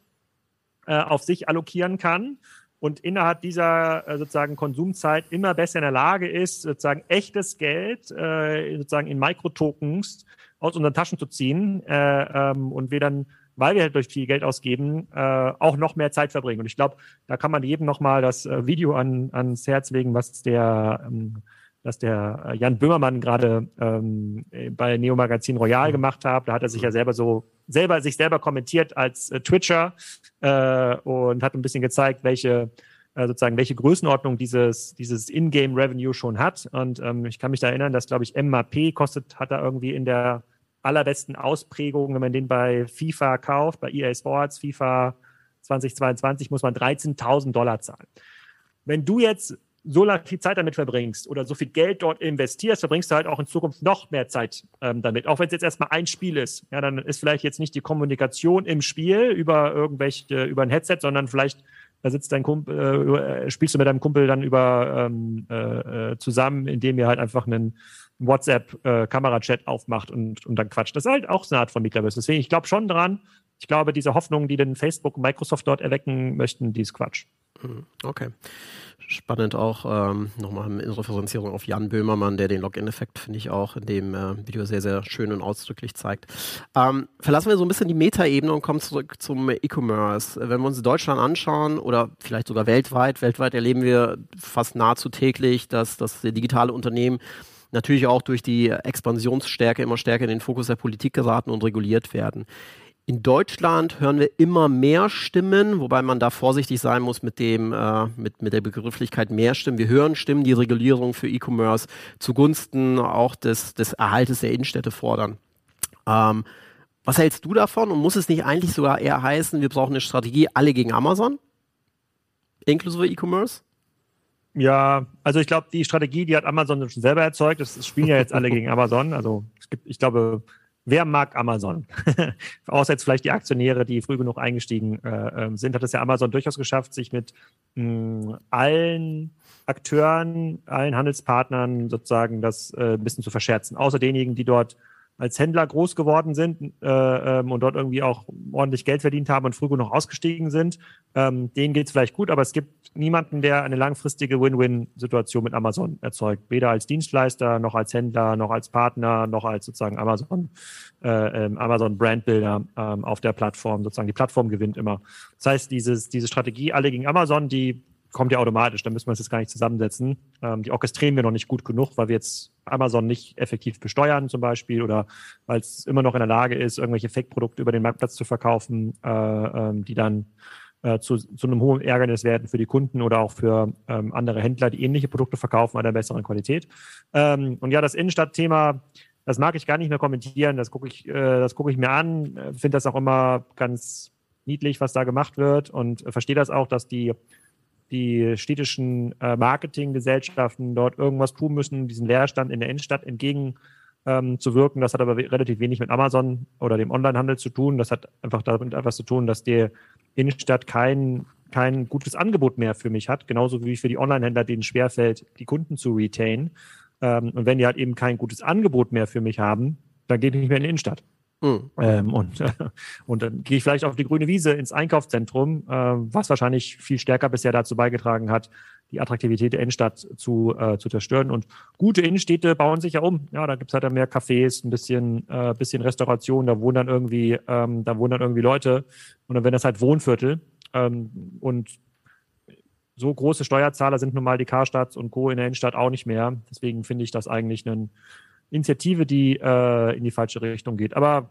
äh, auf sich allokieren kann und innerhalb dieser äh, sozusagen Konsumzeit immer besser in der Lage ist, sozusagen echtes Geld äh, sozusagen in Mikrotokens aus unseren Taschen zu ziehen äh, ähm, und wir dann, weil wir halt durch viel Geld ausgeben, äh, auch noch mehr Zeit verbringen. Und ich glaube, da kann man jedem nochmal das äh, Video an, ans Herz legen, was der ähm, dass der äh, Jan Böhmermann gerade ähm, bei Neo Magazin Royal mhm. gemacht hat. Da hat er sich ja selber so selber sich selber kommentiert als äh, Twitcher äh, und hat ein bisschen gezeigt, welche äh, sozusagen welche Größenordnung dieses dieses In-Game Revenue schon hat. Und ähm, ich kann mich da erinnern, dass glaube ich MAP kostet hat er irgendwie in der allerbesten Ausprägung, wenn man den bei FIFA kauft, bei EA Sports, FIFA 2022 muss man 13.000 Dollar zahlen. Wenn du jetzt so lange viel Zeit damit verbringst oder so viel Geld dort investierst, verbringst du halt auch in Zukunft noch mehr Zeit ähm, damit. Auch wenn es jetzt erstmal ein Spiel ist. Ja, dann ist vielleicht jetzt nicht die Kommunikation im Spiel über irgendwelche, über ein Headset, sondern vielleicht da sitzt dein Kumpel, äh, spielst du mit deinem Kumpel dann über ähm, äh, äh zusammen, indem ihr halt einfach einen WhatsApp-Kamerachat äh, aufmacht und, und dann quatscht. Das ist halt auch so eine Art von Metaverse. Deswegen, ich glaube schon dran. Ich glaube, diese Hoffnungen, die denn Facebook und Microsoft dort erwecken möchten, die ist Quatsch.
Mhm. Okay spannend auch ähm, nochmal in Referenzierung auf Jan Böhmermann, der den Login-Effekt, finde ich, auch in dem äh, Video sehr, sehr schön und ausdrücklich zeigt. Ähm, verlassen wir so ein bisschen die Metaebene und kommen zurück zum E-Commerce. Wenn wir uns Deutschland anschauen oder vielleicht sogar weltweit, weltweit erleben wir fast nahezu täglich, dass, dass digitale Unternehmen natürlich auch durch die Expansionsstärke immer stärker in den Fokus der Politik geraten und reguliert werden. In Deutschland hören wir immer mehr Stimmen, wobei man da vorsichtig sein muss mit dem, äh, mit, mit der Begrifflichkeit mehr Stimmen. Wir hören Stimmen, die Regulierung für E-Commerce zugunsten auch des, des Erhaltes der Innenstädte fordern. Ähm, was hältst du davon? Und muss es nicht eigentlich sogar eher heißen, wir brauchen eine Strategie alle gegen Amazon? Inklusive E-Commerce?
Ja, also ich glaube, die Strategie, die hat Amazon schon selber erzeugt. Das spielen ja jetzt alle gegen Amazon. Also es gibt, ich glaube, wer mag Amazon? Außer jetzt vielleicht die Aktionäre, die früh genug eingestiegen äh, ähm, sind, hat es ja Amazon durchaus geschafft, sich mit mh, hm, allen Akteuren, allen Handelspartnern sozusagen das äh, ein bisschen zu verscherzen. Außer denjenigen, die dort als Händler groß geworden sind äh, ähm, und dort irgendwie auch ordentlich Geld verdient haben und früh genug ausgestiegen sind, ähm, denen geht es vielleicht gut, aber es gibt niemanden, der eine langfristige Win-Win-Situation mit Amazon erzeugt. Weder als Dienstleister, noch als Händler, noch als Partner, noch als sozusagen Amazon, äh, ähm, Amazon Brandbuilder ähm, auf der Plattform. Sozusagen die Plattform gewinnt immer. Das heißt, dieses, diese Strategie alle gegen Amazon, die kommt ja automatisch, da müssen wir uns jetzt gar nicht zusammensetzen. Ähm, die orchestrieren wir noch nicht gut genug, weil wir jetzt Amazon nicht effektiv besteuern zum Beispiel oder weil es immer noch in der Lage ist, irgendwelche Fake-Produkte über den Marktplatz zu verkaufen, äh, ähm, die dann äh, zu, zu einem hohen Ärgernis werden für die Kunden oder auch für ähm, andere Händler, die ähnliche Produkte verkaufen, aber der besseren Qualität. Ähm, und ja, das Innenstadtthema, das mag ich gar nicht mehr kommentieren, das gucke ich, äh, das gucke ich mir an, äh, finde das auch immer ganz niedlich, was da gemacht wird und äh, verstehe das auch, dass die die städtischen äh, Marketinggesellschaften dort irgendwas tun müssen, diesen Leerstand in der Innenstadt entgegen ähm, zu wirken. Das hat aber relativ wenig mit Amazon oder dem Onlinehandel zu tun. Das hat einfach damit etwas zu tun, dass die Innenstadt kein, kein gutes Angebot mehr für mich hat, genauso wie für die Onlinehändler, denen schwerfällt, die Kunden zu retain. Ähm, und wenn die halt eben kein gutes Angebot mehr für mich haben, dann gehe ich nicht mehr in die Innenstadt. Mhm. Ähm, und, äh, und dann gehe ich vielleicht auf die grüne Wiese ins Einkaufszentrum, äh, was wahrscheinlich viel stärker bisher dazu beigetragen hat, die Attraktivität der Innenstadt zu, äh, zu zerstören. Und gute Innenstädte bauen sich ja um. Ja, da gibt's halt dann mehr Cafés, ein bisschen, äh, bisschen Restauration, da wohnen dann irgendwie, ähm, da wohnen dann irgendwie Leute. Und dann werden das halt Wohnviertel. Ähm, und so große Steuerzahler sind nun mal die Karstadts und Co. in der Innenstadt auch nicht mehr. Deswegen finde ich das eigentlich eine Initiative, die äh, in die falsche Richtung geht. Aber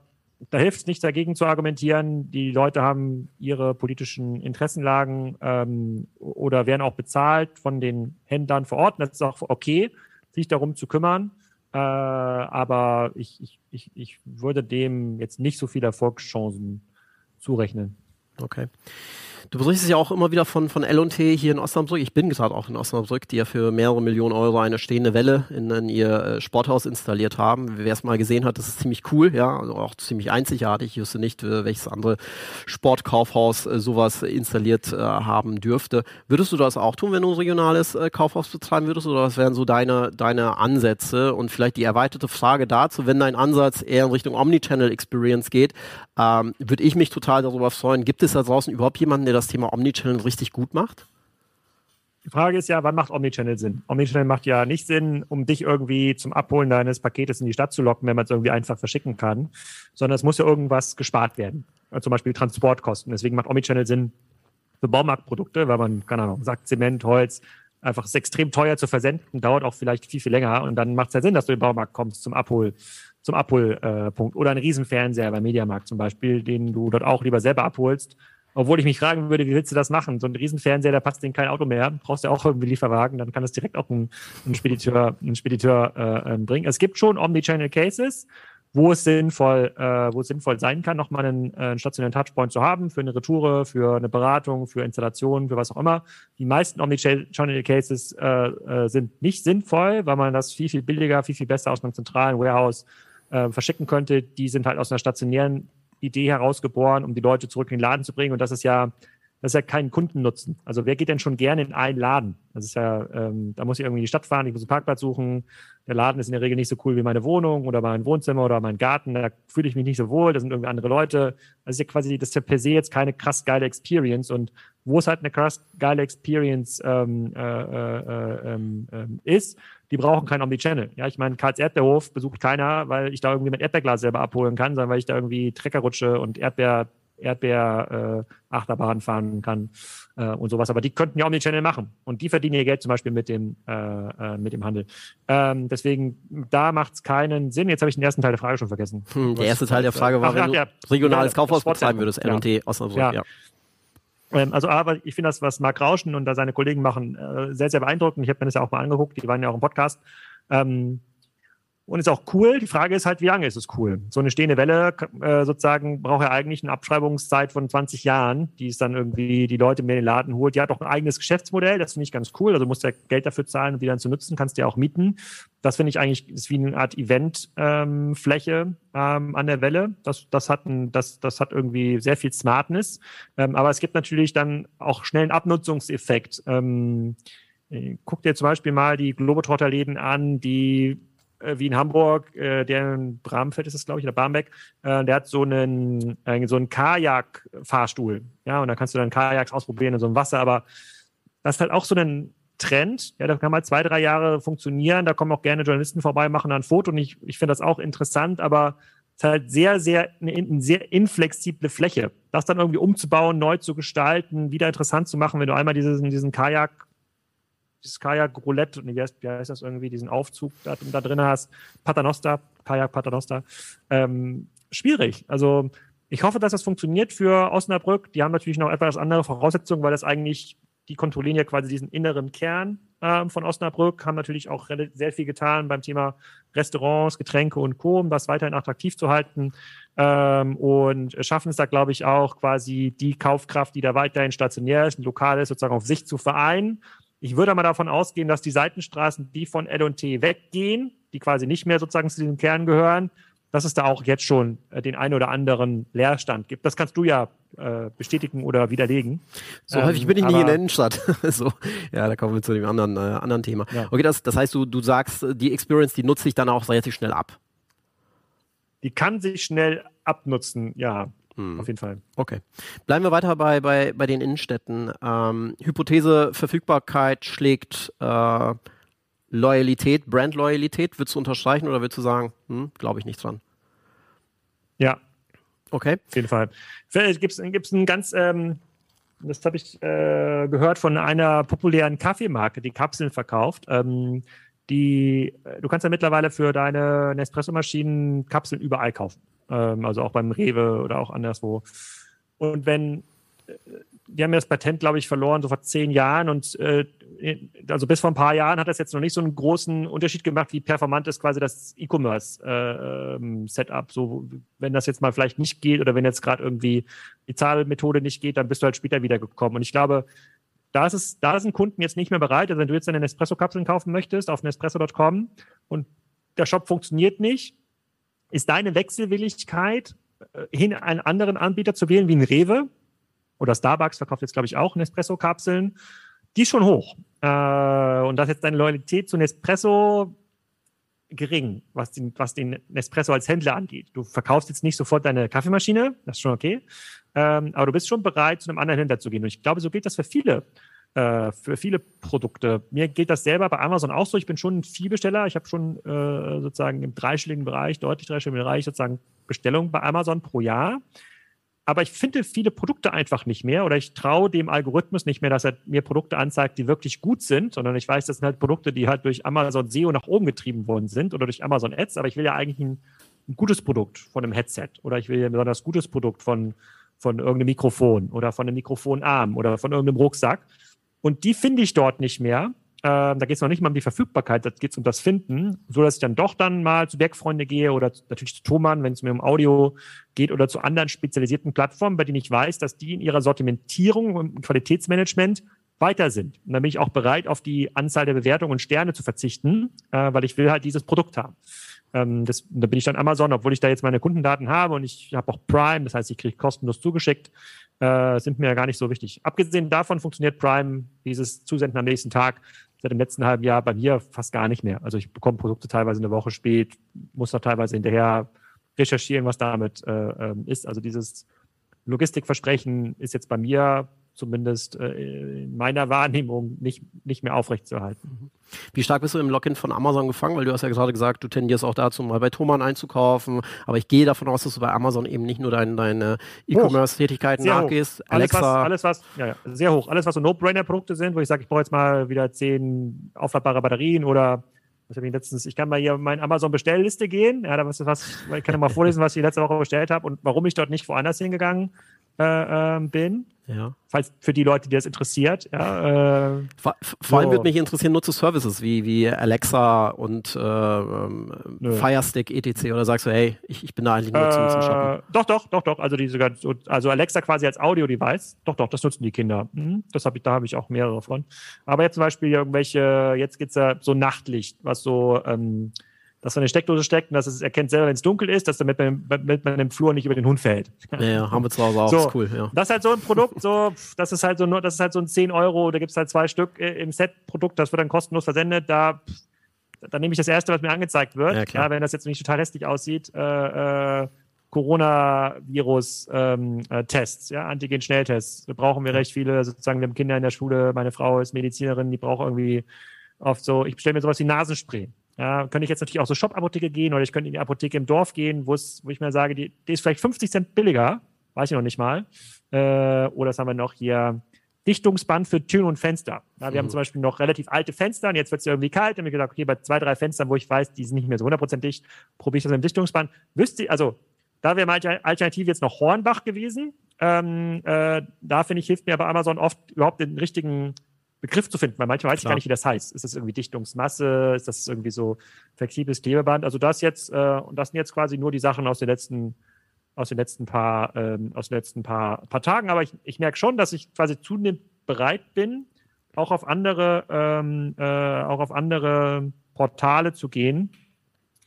da hilft es nichts dagegen zu argumentieren. Die Leute haben ihre politischen Interessenlagen ähm, oder werden auch bezahlt von den Händlern vor Ort. das ist auch okay, sich darum zu kümmern. Äh, aber ich, ich, ich, ich würde dem jetzt nicht so viele Erfolgschancen zurechnen.
Okay. Du berichtest ja auch immer wieder von, von L&T hier in Osnabrück. Ich bin gerade auch in Osnabrück, die ja für mehrere Millionen Euro eine stehende Welle in, in ihr äh, Sporthaus installiert haben. Wer es mal gesehen hat, das ist ziemlich cool, ja, also auch ziemlich einzigartig. Ich wüsste nicht, äh, welches andere Sportkaufhaus äh, sowas installiert äh, haben dürfte. Würdest du das auch tun, wenn du ein regionales äh, Kaufhaus betreiben würdest, oder was wären so deine, deine Ansätze? Und vielleicht die erweiterte Frage dazu, wenn dein Ansatz eher in Richtung Omnichannel Experience geht, ähm, würde ich mich total darüber freuen. Gibt es da draußen überhaupt jemanden, der das Thema Omnichannel richtig gut macht?
Die Frage ist ja, wann macht Omnichannel Sinn? Omnichannel macht ja nicht Sinn, um dich irgendwie zum Abholen deines Paketes in die Stadt zu locken, wenn man es irgendwie einfach verschicken kann, sondern es muss ja irgendwas gespart werden. Zum Beispiel Transportkosten. Deswegen macht Omnichannel Sinn für Baumarktprodukte, weil man, keine Ahnung, sagt Zement, Holz, einfach ist extrem teuer zu versenden, dauert auch vielleicht viel, viel länger und dann macht es ja Sinn, dass du in den Baumarkt kommst zum Abhol, zum Abholpunkt. Oder ein Riesenfernseher beim Mediamarkt zum Beispiel, den du dort auch lieber selber abholst obwohl ich mich fragen würde, wie willst du das machen? So ein Riesenfernseher, da passt in kein Auto mehr. Brauchst du ja auch irgendwie Lieferwagen, dann kann das direkt auch ein, ein Spediteur, ein Spediteur äh, ähm, bringen. Es gibt schon Omnichannel Cases, wo es sinnvoll, äh, wo es sinnvoll sein kann, nochmal einen, äh, einen stationären Touchpoint zu haben für eine Retoure, für eine Beratung, für Installationen, für was auch immer. Die meisten Omnichannel Cases äh, äh, sind nicht sinnvoll, weil man das viel, viel billiger, viel, viel besser aus einem zentralen Warehouse äh, verschicken könnte. Die sind halt aus einer stationären Idee herausgeboren, um die Leute zurück in den Laden zu bringen. Und das ist ja, das ist ja kein Kundennutzen. Also wer geht denn schon gerne in einen Laden? Das ist ja, ähm, da muss ich irgendwie in die Stadt fahren, ich muss einen Parkplatz suchen. Der Laden ist in der Regel nicht so cool wie meine Wohnung oder mein Wohnzimmer oder mein Garten. Da fühle ich mich nicht so wohl, da sind irgendwie andere Leute. Das ist ja quasi, das ist ja per se jetzt keine krass geile Experience. Und wo es halt eine krass geile Experience ähm, äh, äh, ähm ist, die brauchen kein Omnichannel. Ja, ich meine, Karls Erdbeerhof besucht keiner, weil ich da irgendwie mit Erdbeerglas selber abholen kann, sondern weil ich da irgendwie Treckerrutsche und Erdbeer, Erdbeer äh, Achterbahn fahren kann äh, und sowas. Aber die könnten ja Omnichannel machen und die verdienen ihr Geld zum Beispiel mit dem äh, äh mit dem Handel. Ähm, deswegen da macht es keinen Sinn. Jetzt habe ich den ersten Teil der Frage schon vergessen.
Hm, der erste Teil der Frage war, Ach, wenn du ja, regionales Kaufhaus betreiben würdest, L&T Osnabrück. Ja. ja.
Ähm, also aber ich finde das, was Marc Rauschen und da seine Kollegen machen, äh, sehr, sehr beeindruckend. Ich habe mir das ja auch mal angeguckt, die waren ja auch im Podcast. Ähm, und ist auch cool. Die Frage ist halt, wie lange ist es cool? So eine stehende Welle äh, sozusagen braucht ja eigentlich eine Abschreibungszeit von 20 Jahren, die es dann irgendwie die Leute mehr in den Laden holt. Die hat auch ein eigenes Geschäftsmodell, das finde ich ganz cool. Also musst ja Geld dafür zahlen, um die dann zu nutzen, kannst du ja auch mieten. Das finde ich eigentlich ist wie eine Art Eventfläche ähm, ähm, an der Welle. Das, das, hat ein, das, das hat irgendwie sehr viel Smartness. Ähm, aber es gibt natürlich dann auch schnell einen Abnutzungseffekt. Ähm, äh, guck dir zum Beispiel mal die Globetrotter-Läden an, die äh, wie in Hamburg, äh, der in Bramfeld ist es, glaube ich, oder Barmbek, äh, der hat so einen, äh, so einen Kajak-Fahrstuhl. Ja, und da kannst du dann Kajaks ausprobieren in so einem Wasser, aber das ist halt auch so ein Trend. Ja, da kann mal zwei, drei Jahre funktionieren. Da kommen auch gerne Journalisten vorbei, machen dann ein Foto und ich, ich finde das auch interessant, aber es ist halt sehr, sehr, eine, eine sehr inflexible Fläche. Das dann irgendwie umzubauen, neu zu gestalten, wieder interessant zu machen, wenn du einmal diesen, diesen Kajak dieses Kajak-Roulette, wie heißt, wie heißt das irgendwie, diesen Aufzug da, da drin hast, Paternoster, Kajak Paternoster, ähm, schwierig. Also ich hoffe, dass das funktioniert für Osnabrück. Die haben natürlich noch etwas andere Voraussetzungen, weil das eigentlich, die kontrollieren ja quasi diesen inneren Kern ähm, von Osnabrück, haben natürlich auch sehr viel getan beim Thema Restaurants, Getränke und Co., um das weiterhin attraktiv zu halten. ähm, und schaffen es da, glaube ich, auch quasi die Kaufkraft, die da weiterhin stationär ist, lokal ist, sozusagen auf sich zu vereinen. Ich würde mal davon ausgehen, dass die Seitenstraßen, die von L&T weggehen, die quasi nicht mehr sozusagen zu diesem Kern gehören, dass es da auch jetzt schon äh, den einen oder anderen Leerstand gibt. Das kannst du ja äh, bestätigen oder widerlegen.
So ähm, häufig bin ich nicht in der Innenstadt. so, ja, da kommen wir zu dem anderen, äh, anderen Thema. Ja. Okay, das, das heißt, du, du sagst, die Experience, die nutze ich dann auch relativ schnell ab.
Die kann sich schnell abnutzen, ja. Hm. Auf jeden Fall.
Okay. Bleiben wir weiter bei, bei, bei den Innenstädten. Ähm, Hypothese Verfügbarkeit schlägt äh, Loyalität, Brand-Loyalität. Würdest du unterstreichen oder würdest du sagen, hm, glaube ich nicht dran?
Ja. Okay. Auf jeden Fall. Gibt es ein ganz, ähm, das habe ich äh, gehört von einer populären Kaffeemarke, die Kapseln verkauft. Ähm, die, äh, du kannst ja mittlerweile für deine Nespresso-Maschinen Kapseln überall kaufen. Ähm, also auch beim Rewe oder auch anderswo. Und wenn, äh, die haben ja das Patent, glaube ich, verloren, so vor zehn Jahren und äh, also bis vor ein paar Jahren hat das jetzt noch nicht so einen großen Unterschied gemacht, wie performant ist quasi das E-Commerce-Setup. Äh, so, wenn das jetzt mal vielleicht nicht geht oder wenn jetzt gerade irgendwie die Zahlmethode nicht geht, dann bist du halt später wieder gekommen. Und ich glaube, da ist es, da sind Kunden jetzt nicht mehr bereit. Also wenn du jetzt eine Nespresso-Kapseln kaufen möchtest auf nespresso.com und der Shop funktioniert nicht, ist deine Wechselwilligkeit, äh, hin einen anderen Anbieter zu wählen, wie ein Rewe oder Starbucks verkauft jetzt, glaube ich, auch Nespresso-Kapseln, die ist schon hoch. Äh, und das ist jetzt deine Loyalität zu Nespresso gering, was den, was den Nespresso als Händler angeht. Du verkaufst jetzt nicht sofort deine Kaffeemaschine, das ist schon okay, ähm, aber du bist schon bereit, zu einem anderen Händler zu gehen. Und ich glaube, so geht das für viele äh, für viele Produkte. Mir geht das selber bei Amazon auch so. Ich bin schon ein Vielbesteller. Ich habe schon äh, sozusagen im dreistelligen Bereich, deutlich dreistelligen Bereich sozusagen Bestellungen bei Amazon pro Jahr. Aber ich finde viele Produkte einfach nicht mehr oder ich traue dem Algorithmus nicht mehr, dass er mir Produkte anzeigt, die wirklich gut sind, sondern ich weiß, das sind halt Produkte, die halt durch Amazon SEO nach oben getrieben worden sind oder durch Amazon Ads. Aber ich will ja eigentlich ein, ein gutes Produkt von einem Headset oder ich will ja ein besonders gutes Produkt von, von irgendeinem Mikrofon oder von einem Mikrofonarm oder von irgendeinem Rucksack. Und die finde ich dort nicht mehr. Ähm, da geht es noch nicht mal um die Verfügbarkeit, da geht es um das Finden, so dass ich dann doch dann mal zu Bergfreunde gehe oder natürlich zu Thomann, wenn es mir um Audio geht oder zu anderen spezialisierten Plattformen, bei denen ich weiß, dass die in ihrer Sortimentierung und Qualitätsmanagement weiter sind. Und dann bin ich auch bereit, auf die Anzahl der Bewertungen und Sterne zu verzichten, äh, weil ich will halt dieses Produkt haben. Ähm, das, da bin ich dann Amazon, obwohl ich da jetzt meine Kundendaten habe und ich habe auch Prime, das heißt, ich kriege kostenlos zugeschickt, äh, sind mir ja gar nicht so wichtig. Abgesehen davon funktioniert Prime, dieses Zusenden am nächsten Tag, seit dem letzten halben Jahr bei mir fast gar nicht mehr. Also ich bekomme Produkte teilweise eine Woche spät, muss noch teilweise hinterher recherchieren, was damit äh, ähm, ist. Also dieses Logistikversprechen ist jetzt bei mir zumindest äh, in meiner Wahrnehmung nicht, nicht mehr aufrechtzuerhalten. Mhm.
Wie stark bist du im Login von Amazon gefangen? Weil du hast ja gerade gesagt, du tendierst auch dazu, mal bei Thomann einzukaufen. Aber ich gehe davon aus, dass du bei Amazon eben nicht nur dein, deine E-Commerce-Tätigkeiten nachgehst.
Hoch. Alexa. Alles, was, alles was, ja, ja, sehr hoch. Alles, was so No-Brainer-Produkte sind, wo ich sage, ich brauche jetzt mal wieder zehn aufladbare Batterien oder was habe ich letztens, ich kann mal hier in meine Amazon-Bestellliste gehen. Ja, da was, was, ich kann mal vorlesen, was ich letzte Woche bestellt habe und warum ich dort nicht woanders hingegangen äh, äh, bin. Ja. Falls für die Leute, die das interessiert. Ja,
äh, vor, vor allem würde mich interessieren, nutzt du Services wie, wie Alexa und äh, ähm, Firestick etc. Oder sagst du, hey, ich, ich bin da eigentlich nur zum, zum Shoppen?
Äh, doch, doch, doch, doch. Also die sogar, also Alexa quasi als Audio-Device. Doch, doch, das nutzen die Kinder. Mhm, das habe ich, da habe ich auch mehrere von. Aber jetzt zum Beispiel irgendwelche, jetzt geht's ja so Nachtlicht, was so ähm, dass man eine Steckdose steckt und dass es erkennt selber, wenn es dunkel ist, dass damit man, damit man im Flur nicht über den Hund fällt.
Ja, ja haben wir zu Hause auch,
so,
ist cool, ja.
Das ist halt so ein Produkt, so, das ist halt so, das ist halt so ein 10 Euro, da gibt es halt zwei Stück äh, im Set-Produkt, das wird dann kostenlos versendet, da, da nehme ich das erste, was mir angezeigt wird. Ja, klar. Ja, wenn das jetzt nicht total hässlich aussieht, äh, äh, Coronavirus-Tests, ähm, äh, ja, Antigen-Schnelltests. Da brauchen wir recht viele, sozusagen, wir haben Kinder in der Schule, meine Frau ist Medizinerin, die braucht irgendwie oft so, ich bestelle mir sowas wie Nasenspray. Ja, könnte ich jetzt natürlich auch so Shop-Apotheke gehen oder ich könnte in die Apotheke im Dorf gehen, wo ich mir sage, die, die ist vielleicht 50 Cent billiger, weiß ich noch nicht mal. Äh, oder das haben wir noch hier Dichtungsband für Türen und Fenster. Ja, wir mhm. haben zum Beispiel noch relativ alte Fenster und jetzt wird es ja irgendwie kalt. Dann habe ich gesagt, okay, bei zwei, drei Fenstern, wo ich weiß, die sind nicht mehr so 100% dicht, probiere ich das mit dem Dichtungsband. Wüsste, also da wäre meine Alternative jetzt noch Hornbach gewesen. Ähm, äh, da finde ich, hilft mir bei Amazon oft überhaupt den richtigen Begriff zu finden, weil manchmal weiß Klar. ich gar nicht, wie das heißt. Ist das irgendwie Dichtungsmasse? Ist das irgendwie so flexibles Klebeband? Also das jetzt, äh, und das sind jetzt quasi nur die Sachen aus den letzten aus den letzten paar, ähm, aus den letzten paar, paar Tagen. Aber ich, ich merke schon, dass ich quasi zunehmend bereit bin, auch auf andere, ähm, äh, auch auf andere Portale zu gehen,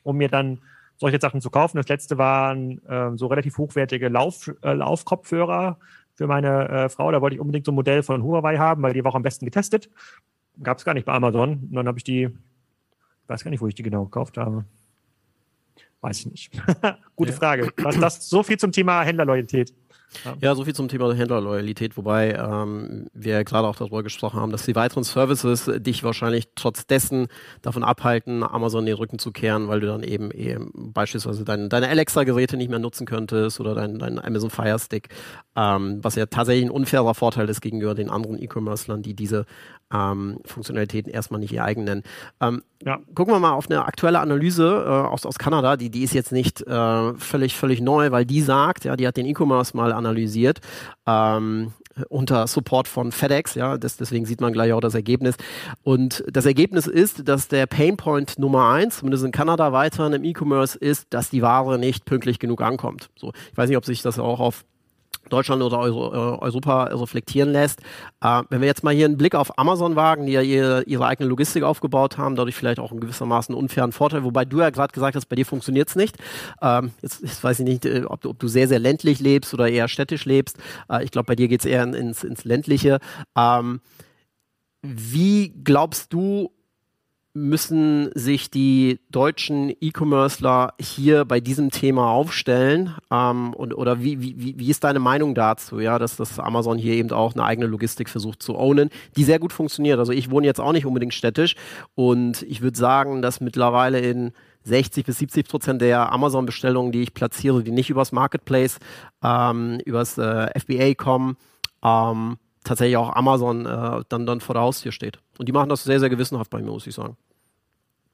um mir dann solche Sachen zu kaufen. Das letzte waren äh, so relativ hochwertige Lauf, äh, Laufkopfhörer für meine äh, Frau. Da wollte ich unbedingt so ein Modell von Huawei haben, weil die war auch am besten getestet. Gab es gar nicht bei Amazon. Und dann habe ich die, ich weiß gar nicht, wo ich die genau gekauft habe. Weiß ich nicht. Gute ja. Frage. Was das so viel zum Thema Händlerloyalität.
Ja. ja, so viel zum Thema Händlerloyalität, wobei ähm, wir gerade auch darüber gesprochen haben, dass die weiteren Services dich wahrscheinlich trotz dessen davon abhalten, Amazon den Rücken zu kehren, weil du dann eben, eben beispielsweise dein, deine Alexa-Geräte nicht mehr nutzen könntest oder dein, dein Amazon Fire Stick, ähm, was ja tatsächlich ein unfairer Vorteil ist gegenüber den anderen E-Commercern, die diese ähm, Funktionalitäten erstmal nicht ihr eigen nennen. Ähm, ja. Gucken wir mal auf eine aktuelle Analyse äh, aus, aus Kanada, die, die ist jetzt nicht äh, völlig, völlig neu, weil die sagt, ja, die hat den E-Commerce mal analysiert. Ähm, unter Support von FedEx, ja, das, deswegen sieht man gleich auch das Ergebnis. Und das Ergebnis ist, dass der Painpoint Nummer eins, zumindest in Kanada weiterhin im E-Commerce, ist, dass die Ware nicht pünktlich genug ankommt. So, ich weiß nicht, ob sich das auch auf Deutschland oder Euro, äh, Europa reflektieren lässt. Äh, wenn wir jetzt mal hier einen Blick auf Amazon wagen, die ja ihre, ihre eigene Logistik aufgebaut haben, dadurch vielleicht auch in gewissermaßen unfairen Vorteil, wobei du ja gerade gesagt hast, bei dir funktioniert es nicht. Ähm, jetzt, jetzt, weiß ich nicht, äh, ob, ob, du sehr, sehr ländlich lebst oder eher städtisch lebst. Äh, ich glaube, bei dir geht es eher ins, ins ländliche. Ähm, wie glaubst du, müssen sich die deutschen E-Commercer hier bei diesem Thema aufstellen? Ähm, und, oder wie, wie, wie ist deine Meinung dazu, ja, dass das Amazon hier eben auch eine eigene Logistik versucht zu ownen, die sehr gut funktioniert? Also ich wohne jetzt auch nicht unbedingt städtisch und ich würde sagen, dass mittlerweile in 60 bis 70 Prozent der Amazon-Bestellungen, die ich platziere, die nicht übers Marketplace, ähm, übers äh, FBA kommen, ähm, tatsächlich auch Amazon äh, dann, dann vor der Haustür steht. Und die machen das sehr, sehr gewissenhaft bei mir, muss ich sagen.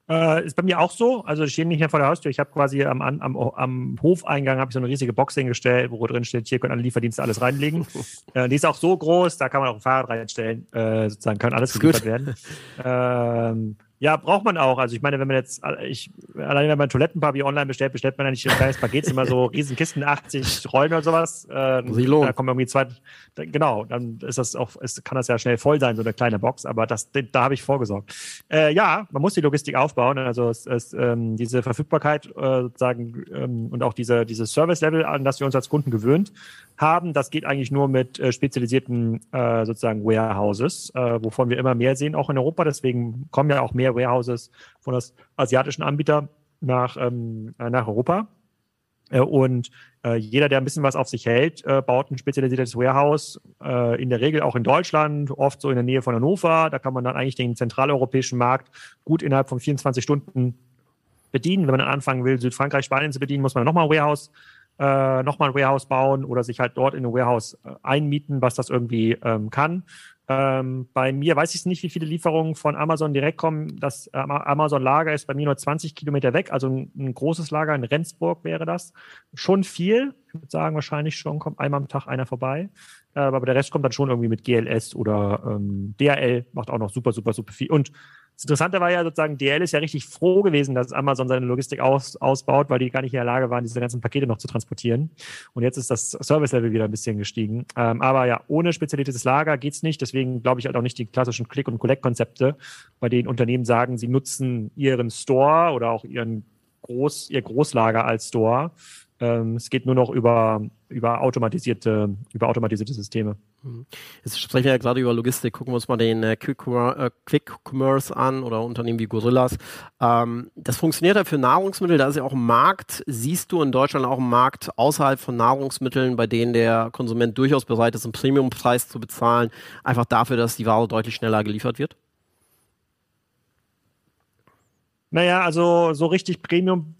Äh, ist bei mir auch so. Also ich stehe nicht mehr vor der Haustür. Ich habe quasi am, am, am Hofeingang habe ich so eine riesige Box hingestellt, wo drin steht, hier können alle Lieferdienste alles reinlegen. äh, die ist auch so groß, da kann man auch ein Fahrrad reinstellen. Äh, sozusagen kann alles geliefert werden. Ähm, ja, braucht man auch. Also ich meine, wenn man jetzt, ich, allein wenn man Toilettenpapier online bestellt, bestellt man ja nicht ein kleines Paket, immer so Riesenkisten, 80 Rollen oder sowas. Äh, da kommen irgendwie zwei, genau, dann ist das auch, ist, kann das ja schnell voll sein, so eine kleine Box, aber das, da habe ich vorgesorgt. Äh, ja, man muss die Logistik aufbauen, also es, es, ähm, diese Verfügbarkeit äh, sozusagen ähm, und auch diese, diese Service-Level, an das wir uns als Kunden gewöhnt haben, das geht eigentlich nur mit äh, spezialisierten äh, sozusagen Warehouses, äh, wovon wir immer mehr sehen, auch in Europa. Deswegen kommen ja auch mehr Warehouses von das asiatischen Anbieter nach, ähm, äh, nach Europa. Äh, und äh, jeder, der ein bisschen was auf sich hält, äh, baut ein spezialisiertes Warehouse, äh, in der Regel auch in Deutschland, oft so in der Nähe von Hannover. Da kann man dann eigentlich den zentraleuropäischen Markt gut innerhalb von 24 Stunden bedienen. Wenn man dann anfangen will, Südfrankreich, Spanien zu bedienen, muss man nochmal ein Warehouse äh, nochmal ein Warehouse bauen oder sich halt dort in ein Warehouse äh, einmieten, was das irgendwie ähm, kann. Ähm, bei mir weiß ich nicht, wie viele Lieferungen von Amazon direkt kommen. Das äh, Amazon-Lager ist bei mir nur 20 Kilometer weg, also ein, ein, großes Lager in Rendsburg wäre das. Schon viel. Ich würde sagen, wahrscheinlich schon kommt einmal am Tag einer vorbei. Äh, aber der Rest kommt dann schon irgendwie mit GLS oder ähm, DRL, macht auch noch super, super, super viel. Und das Interessante war ja sozusagen, DL ist ja richtig froh gewesen, dass Amazon seine Logistik aus, ausbaut, weil die gar nicht in der Lage waren, diese ganzen Pakete noch zu transportieren. Und jetzt ist das Service-Level wieder ein bisschen gestiegen. Ähm, aber ja, ohne spezialisiertes Lager geht's nicht. Deswegen glaube ich halt auch nicht die klassischen Click- und Collect-Konzepte, bei denen Unternehmen sagen, sie nutzen ihren Store oder auch ihren Groß, ihr Großlager als Store. Ähm, es geht nur noch über, über, automatisierte, über automatisierte Systeme.
Mhm. Jetzt sprechen wir ja gerade über Logistik. Gucken wir uns mal den äh, Quick, äh, Quick, Commerce an oder Unternehmen wie Gorillas. Ähm, das funktioniert ja für Nahrungsmittel. Da ist ja auch ein Markt. Siehst du in Deutschland auch einen Markt außerhalb von Nahrungsmitteln, bei denen der Konsument durchaus bereit ist, einen Premiumpreis zu bezahlen, einfach dafür, dass die Ware deutlich schneller geliefert wird?
Naja, also so richtig Premium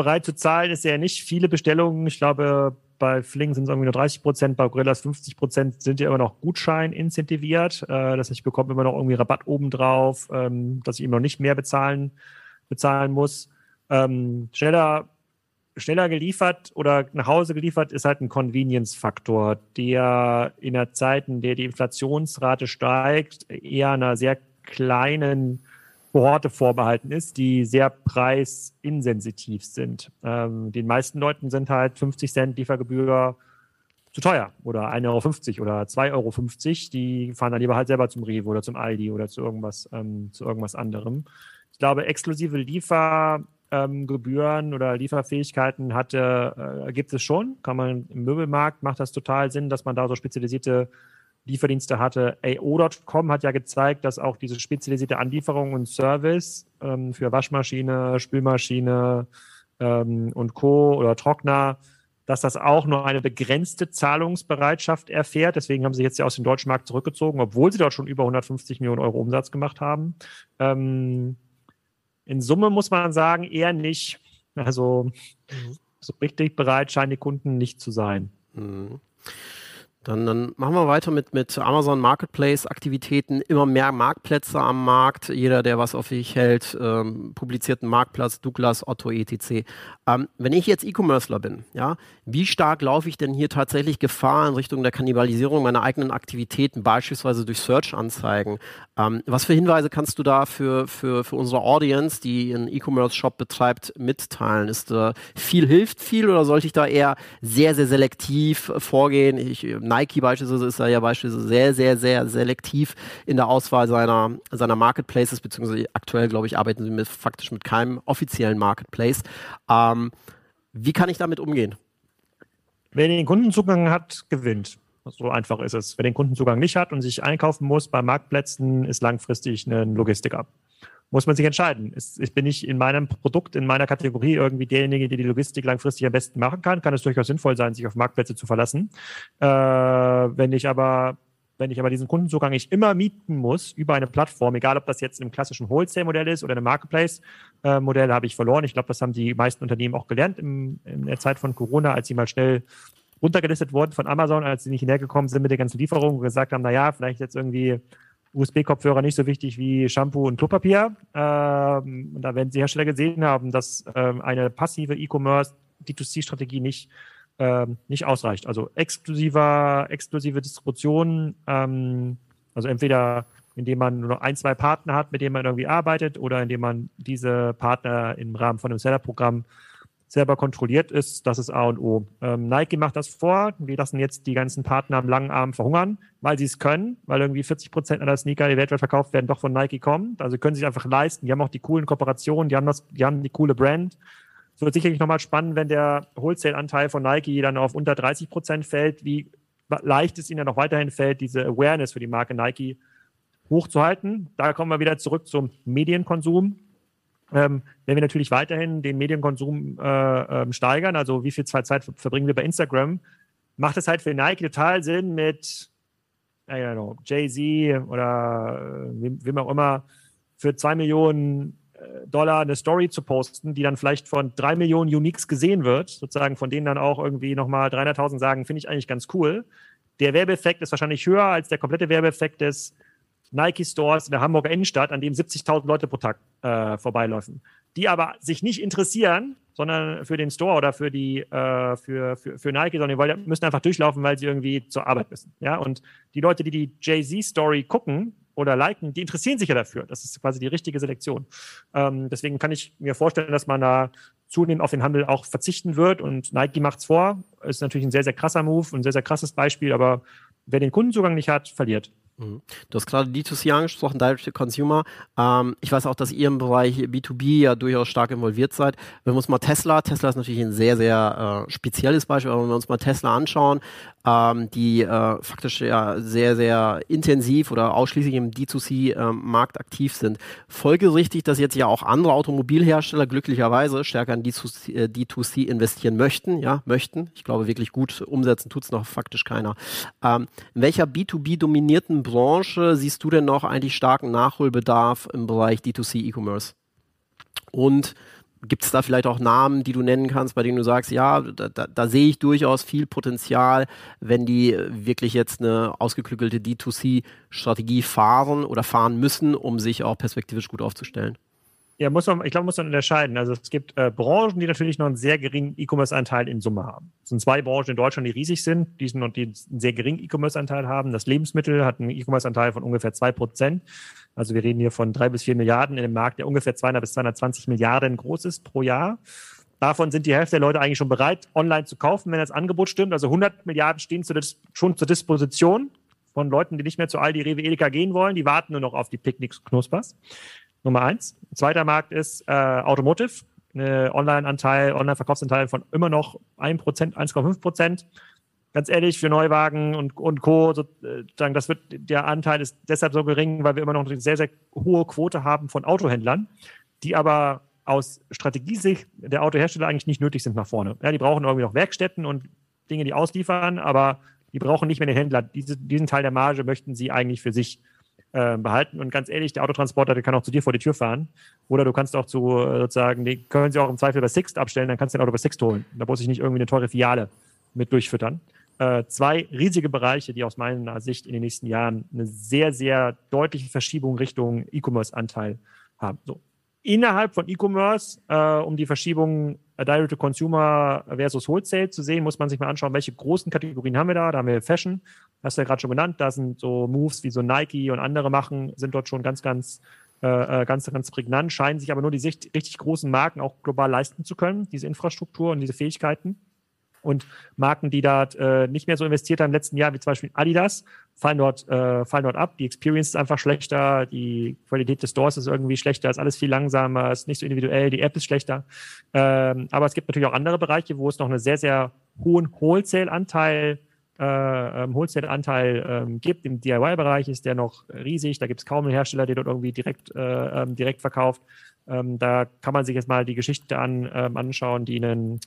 bereit zu zahlen ist er nicht. Viele Bestellungen, ich glaube, bei Fling sind es irgendwie nur 30 Prozent, bei Gorillas 50 Prozent sind ja immer noch Gutschein incentiviert. Äh, das heißt, ich bekomme immer noch irgendwie Rabatt obendrauf, ähm, dass ich immer noch nicht mehr bezahlen, bezahlen muss. Ähm, schneller, schneller geliefert oder nach Hause geliefert ist halt ein Convenience-Faktor, der in der Zeit, in der die Inflationsrate steigt, eher einer sehr kleinen Kohorte vorbehalten ist, die sehr preisinsensitiv sind. Ähm, den meisten Leuten sind halt 50 Cent Liefergebühr zu teuer oder 1,50 Euro oder 2,50 Euro. Die fahren dann lieber halt selber zum Rewe oder zum Aldi oder zu irgendwas, ähm, zu irgendwas anderem. Ich glaube, exklusive Liefergebühren ähm, oder Lieferfähigkeiten hatte, äh, gibt es schon. Kann man im Möbelmarkt macht das total Sinn, dass man da so spezialisierte Lieferdienste hatte. AO.com hat ja gezeigt, dass auch diese spezialisierte Anlieferung und Service ähm, für Waschmaschine, Spülmaschine ähm, und Co. oder Trockner, dass das auch nur eine begrenzte Zahlungsbereitschaft erfährt. Deswegen haben sie jetzt ja aus dem deutschen Markt zurückgezogen, obwohl sie dort schon über 150 Millionen Euro Umsatz gemacht haben. Ähm, in Summe muss man sagen, eher nicht. Also mhm. so richtig bereit scheinen die Kunden nicht zu sein. Mhm.
Dann, dann machen wir weiter mit, mit Amazon Marketplace Aktivitäten. Immer mehr Marktplätze am Markt. Jeder, der was auf sich hält, ähm, publiziert einen Marktplatz, Douglas, Otto, etc. Ähm, wenn ich jetzt E-Commercer bin, ja, wie stark laufe ich denn hier tatsächlich Gefahr in Richtung der Kannibalisierung meiner eigenen Aktivitäten, beispielsweise durch Search-Anzeigen? Ähm, was für Hinweise kannst du da für, für, für unsere Audience, die einen E-Commerce-Shop betreibt, mitteilen? Ist äh, viel hilft viel oder sollte ich da eher sehr, sehr selektiv vorgehen? Ich Nike beispielsweise ist da ja beispielsweise sehr, sehr, sehr selektiv in der Auswahl seiner, seiner Marketplaces, beziehungsweise aktuell, glaube ich, arbeiten sie mit, faktisch mit keinem offiziellen Marketplace. Ähm, wie kann ich damit umgehen?
Wer den Kundenzugang hat, gewinnt. So einfach ist es. Wer den Kundenzugang nicht hat und sich einkaufen muss bei Marktplätzen, ist langfristig ein Logistiker muss man sich entscheiden. Ist, ich bin ich in meinem Produkt, in meiner Kategorie irgendwie derjenige, der die Logistik langfristig am besten machen kann, kann es durchaus sinnvoll sein, sich auf Marktplätze zu verlassen. Äh, wenn ich aber wenn ich aber diesen Kundenzugang nicht immer mieten muss über eine Plattform, egal ob das jetzt im klassischen Wholesale-Modell ist oder einem Marketplace-Modell, habe ich verloren. Ich glaube, das haben die meisten Unternehmen auch gelernt im, in der Zeit von Corona, als sie mal schnell runtergelistet wurden von Amazon, als sie nicht hinhergekommen sind mit der ganzen Lieferung und gesagt haben, na ja, vielleicht jetzt irgendwie USB-Kopfhörer nicht so wichtig wie Shampoo und Klopapier. Ähm, da werden die Hersteller gesehen haben, dass ähm, eine passive E-Commerce D2C-Strategie nicht, ähm, nicht ausreicht. Also exklusiver, exklusive Distribution, ähm, also entweder indem man nur noch ein, zwei Partner hat, mit denen man irgendwie arbeitet, oder indem man diese Partner im Rahmen von einem Seller-Programm selber kontrolliert ist, das ist A und O. Ähm, Nike macht das vor. Wir lassen jetzt die ganzen Partner am langen Arm verhungern, weil sie es können, weil irgendwie 40 Prozent aller Sneaker, die weltweit verkauft werden, doch von Nike kommen. Also können sie sich einfach leisten. Die haben auch die coolen Kooperationen, die haben das, die haben die coole Brand. Es wird sicherlich nochmal spannend, wenn der Wholesale-Anteil von Nike dann auf unter 30 Prozent fällt, wie leicht es ihnen dann noch weiterhin fällt, diese Awareness für die Marke Nike hochzuhalten. Da kommen wir wieder zurück zum Medienkonsum ähm, wenn wir natürlich weiterhin den Medienkonsum äh, ähm, steigern, also wie viel Zeit verbringen wir bei Instagram, macht es halt für Nike total Sinn mit Jay-Z oder äh, wem, wem, auch immer für zwei Millionen äh, Dollar eine Story zu posten, die dann vielleicht von drei Millionen Uniques gesehen wird, sozusagen von denen dann auch irgendwie nochmal 300.000 sagen, finde ich eigentlich ganz cool. Der Werbeeffekt ist wahrscheinlich höher als der komplette Werbeeffekt des Nike-Stores in der Hamburger Innenstadt, an dem 70.000 Leute pro Tag äh, vorbeiläufen, die aber sich nicht interessieren, sondern für den Store oder für die äh, für, für, für Nike, sondern die wollen, müssen einfach durchlaufen, weil sie irgendwie zur Arbeit müssen. Ja, und die Leute, die die Jay-Z-Story gucken oder liken, die interessieren sich ja dafür. Das ist quasi die richtige Selektion. Ähm, deswegen kann ich mir vorstellen, dass man da zunehmend auf den Handel auch verzichten wird und Nike macht's vor. Ist natürlich ein sehr, sehr krasser Move, ein sehr, sehr krasses Beispiel, aber wer den Kundenzugang nicht hat, verliert.
Mhm. Du hast gerade D2C angesprochen, Direct to Consumer. Ähm, ich weiß auch, dass ihr im Bereich B2B ja durchaus stark involviert seid. Wenn wir uns mal Tesla, Tesla ist natürlich ein sehr, sehr äh, spezielles Beispiel, aber wenn wir uns mal Tesla anschauen, ähm, die äh, faktisch ja sehr, sehr intensiv oder ausschließlich im D2C-Markt ähm, aktiv sind. Folgerichtig, dass jetzt ja auch andere Automobilhersteller glücklicherweise stärker in D2C, äh, D2C investieren möchten, ja, möchten. Ich glaube, wirklich gut umsetzen tut es noch faktisch keiner. Ähm, in welcher B2B-dominierten Branche siehst du denn noch eigentlich starken Nachholbedarf im Bereich D2C E-Commerce? Und Gibt es da vielleicht auch Namen, die du nennen kannst, bei denen du sagst, ja, da, da, da sehe ich durchaus viel Potenzial, wenn die wirklich jetzt eine ausgeklügelte D2C-Strategie fahren oder fahren müssen, um sich auch perspektivisch gut aufzustellen?
Ja, muss man, ich glaube, muss man unterscheiden. Also es gibt äh, Branchen, die natürlich noch einen sehr geringen E-Commerce-Anteil in Summe haben. Es sind zwei Branchen in Deutschland, die riesig sind, die, sind, die einen sehr geringen E-Commerce-Anteil haben. Das Lebensmittel hat einen E-Commerce-Anteil von ungefähr zwei Prozent. Also wir reden hier von drei bis vier Milliarden in einem Markt, der ungefähr 200 bis 220 Milliarden groß ist pro Jahr. Davon sind die Hälfte der Leute eigentlich schon bereit, online zu kaufen, wenn das Angebot stimmt. Also 100 Milliarden stehen zu, schon zur Disposition von Leuten, die nicht mehr zu Aldi, Rewe, Edeka gehen wollen. Die warten nur noch auf die Picknicks Knuspers. Nummer eins. Zweiter Markt ist äh, Automotive. Online-Anteil, Online-Verkaufsanteil von immer noch 1%, 1,5%. Ganz ehrlich, für Neuwagen und, und Co., sozusagen, das wird, der Anteil ist deshalb so gering, weil wir immer noch eine sehr, sehr hohe Quote haben von Autohändlern, die aber aus Strategiesicht der Autohersteller eigentlich nicht nötig sind nach vorne. Ja, die brauchen irgendwie noch Werkstätten und Dinge, die ausliefern, aber die brauchen nicht mehr den Händler. Diese, diesen Teil der Marge möchten sie eigentlich für sich äh, behalten. Und ganz ehrlich, der Autotransporter, der kann auch zu dir vor die Tür fahren. Oder du kannst auch zu äh, sozusagen, die können sie auch im Zweifel bei Sixt abstellen, dann kannst du dein Auto bei Sixt holen. Da muss ich nicht irgendwie eine teure Filiale mit durchfüttern. Äh, zwei riesige Bereiche, die aus meiner Sicht in den nächsten Jahren eine sehr, sehr deutliche Verschiebung Richtung E-Commerce-Anteil haben. So innerhalb von E-Commerce, äh, um die Verschiebung äh, Direct-to-Consumer versus Wholesale zu sehen, muss man sich mal anschauen, welche großen Kategorien haben wir da. Da haben wir Fashion, hast du ja gerade schon genannt. Da sind so Moves wie so Nike und andere machen, sind dort schon ganz, ganz, äh, äh ganz, ganz prägnant, scheinen sich aber nur die richtig großen Marken auch global leisten zu können, diese Infrastruktur und diese Fähigkeiten. Und Marken, die da äh, nicht mehr so investiert haben im letzten Jahr, wie zum Beispiel Adidas, fallen dort, äh, fallen dort ab. Die Experience ist einfach schlechter, die Qualität des Stores ist irgendwie schlechter, ist alles viel langsamer, ist nicht so individuell, die App ist schlechter. Ähm, aber es gibt natürlich auch andere Bereiche, wo es noch einen sehr, sehr hohen Wholesale-Anteil äh, ähm, Wholesale-Anteil ähm, gibt. Im DIY-Bereich ist der noch riesig. Da gibt es kaum einen Hersteller, der dort irgendwie direkt, äh, ähm, direkt verkauft. Ähm, da kann man sich jetzt mal die Geschichte an, ähm, anschauen, die einen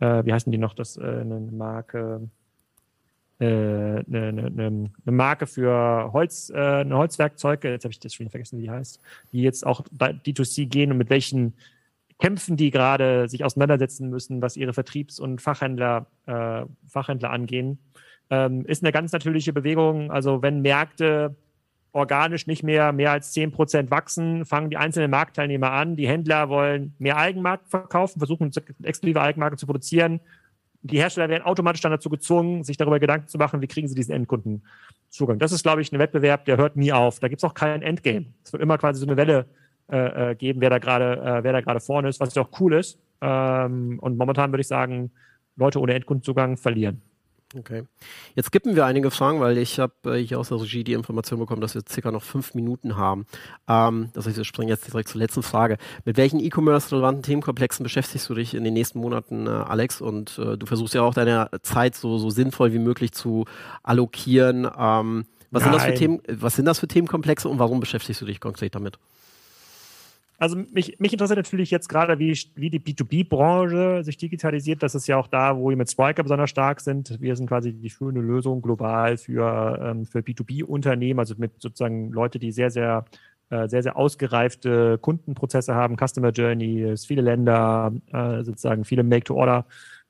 äh, wie heißen die noch, das, äh, eine Marke, äh, eine, eine, eine, Marke für Holz, äh, eine Holzwerkzeuge, jetzt habe ich das schon vergessen, wie die heißt, die jetzt auch D2C gehen und mit welchen Kämpfen die gerade sich auseinandersetzen müssen, was ihre Vertriebs- und Fachhändler, äh, Fachhändler angehen, ähm, ist eine ganz natürliche Bewegung. Also wenn Märkte organisch nicht mehr mehr als 10 Prozent wachsen, fangen die einzelnen Marktteilnehmer an. Die Händler wollen mehr Eigenmarkt verkaufen, versuchen exklusive Eigenmarken zu produzieren. Die Hersteller werden automatisch dann dazu gezwungen, sich darüber Gedanken zu machen, wie kriegen sie diesen Endkundenzugang. Das ist, glaube ich, ein Wettbewerb, der hört nie auf. Da gibt es auch kein Endgame. Es wird immer quasi so eine Welle äh, äh geben, wer da gerade äh, wer da gerade vorne ist, was ja auch cool ist. Ähm, und momentan würde ich sagen, Leute ohne Endkundenzugang verlieren.
Okay. Jetzt skippen wir einige Fragen, weil ich habe äh, hier aus der Regie die Information bekommen, dass wir circa noch fünf Minuten haben. Ähm, das heißt, wir springen jetzt direkt zur letzten Frage. Mit welchen E-Commerce-relevanten Themenkomplexen beschäftigst du dich in den nächsten Monaten, äh, Alex? Und äh, du versuchst ja auch deine Zeit so, so sinnvoll wie möglich zu allokieren. Ähm, was, sind das für Themen, was sind das für Themenkomplexe und warum beschäftigst du dich konkret damit?
Also mich, mich interessiert natürlich jetzt gerade, wie, wie die B2B-Branche sich digitalisiert. Das ist ja auch da, wo wir mit Spriker besonders stark sind. Wir sind quasi die führende Lösung global für, ähm, für B2B-Unternehmen, also mit sozusagen Leute, die sehr, sehr äh, sehr, sehr ausgereifte Kundenprozesse haben, Customer Journeys, viele Länder, äh, sozusagen viele Make-to-Order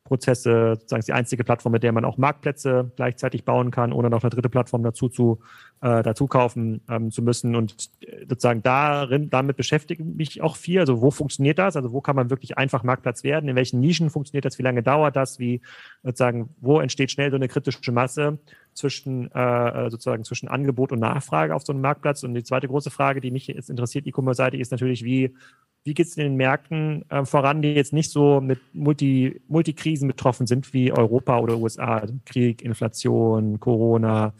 Prozesse, sozusagen die einzige Plattform, mit der man auch Marktplätze gleichzeitig bauen kann, ohne noch eine dritte Plattform dazu zu äh, dazu kaufen ähm, zu müssen. Und äh, sozusagen darin, damit beschäftige ich mich auch viel. Also wo funktioniert das? Also wo kann man wirklich einfach Marktplatz werden? In welchen Nischen funktioniert das? Wie lange dauert das? Wie sozusagen, wo entsteht schnell so eine kritische Masse zwischen äh, äh sozusagen zwischen Angebot und Nachfrage auf so einem Marktplatz? Und die zweite große Frage, die mich jetzt interessiert, E-Commerce-seitig, ist natürlich, wie wie geht es in den Märkten äh, voran, die jetzt nicht so mit Multi, Multikrisen betroffen sind wie Europa oder USA, also Krieg, Inflation, Corona,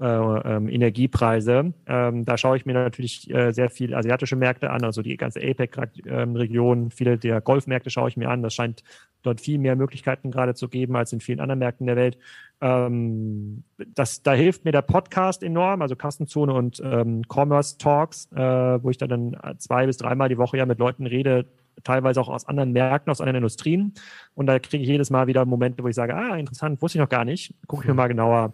Energiepreise. Ähm, da schaue ich mir natürlich äh, sehr viel asiatische Märkte an, also die ganze APEC-Region, ähm, viele der Golfmärkte schaue ich mir an. Das scheint dort viel mehr Möglichkeiten gerade zu geben als in vielen anderen Märkten der Welt. Ähm, das, da hilft mir der Podcast enorm, also Kassenzone und ähm, Commerce Talks, äh, wo ich da dann zwei bis dreimal die Woche ja mit Leuten rede, teilweise auch aus anderen Märkten, aus anderen Industrien. Und da kriege ich jedes Mal wieder Momente, wo ich sage, ah, interessant, wusste ich noch gar nicht. Gucke ich mir mal genauer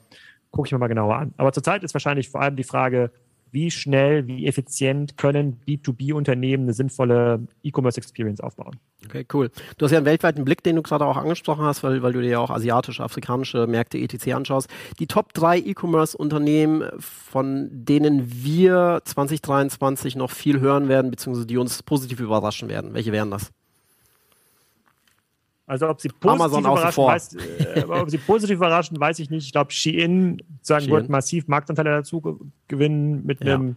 gucke ich mir mal genauer an. Aber zurzeit ist wahrscheinlich vor allem die Frage, wie schnell, wie effizient können B2B-Unternehmen eine sinnvolle E-Commerce-Experience aufbauen.
Okay, cool. Du hast ja einen weltweiten Blick, den du gerade auch angesprochen hast, weil, weil du dir ja auch asiatische, afrikanische Märkte etc. anschaust. Die Top 3 E-Commerce-Unternehmen, von denen wir 2023 noch viel hören werden, beziehungsweise die uns positiv überraschen werden. Welche wären das?
Also ob sie positiv überraschen, weiß, äh, ob sie positiv überraschen, weiß ich nicht. Ich glaube, Shein, sagen, wird massiv Marktanteile dazu gewinnen mit ja. einem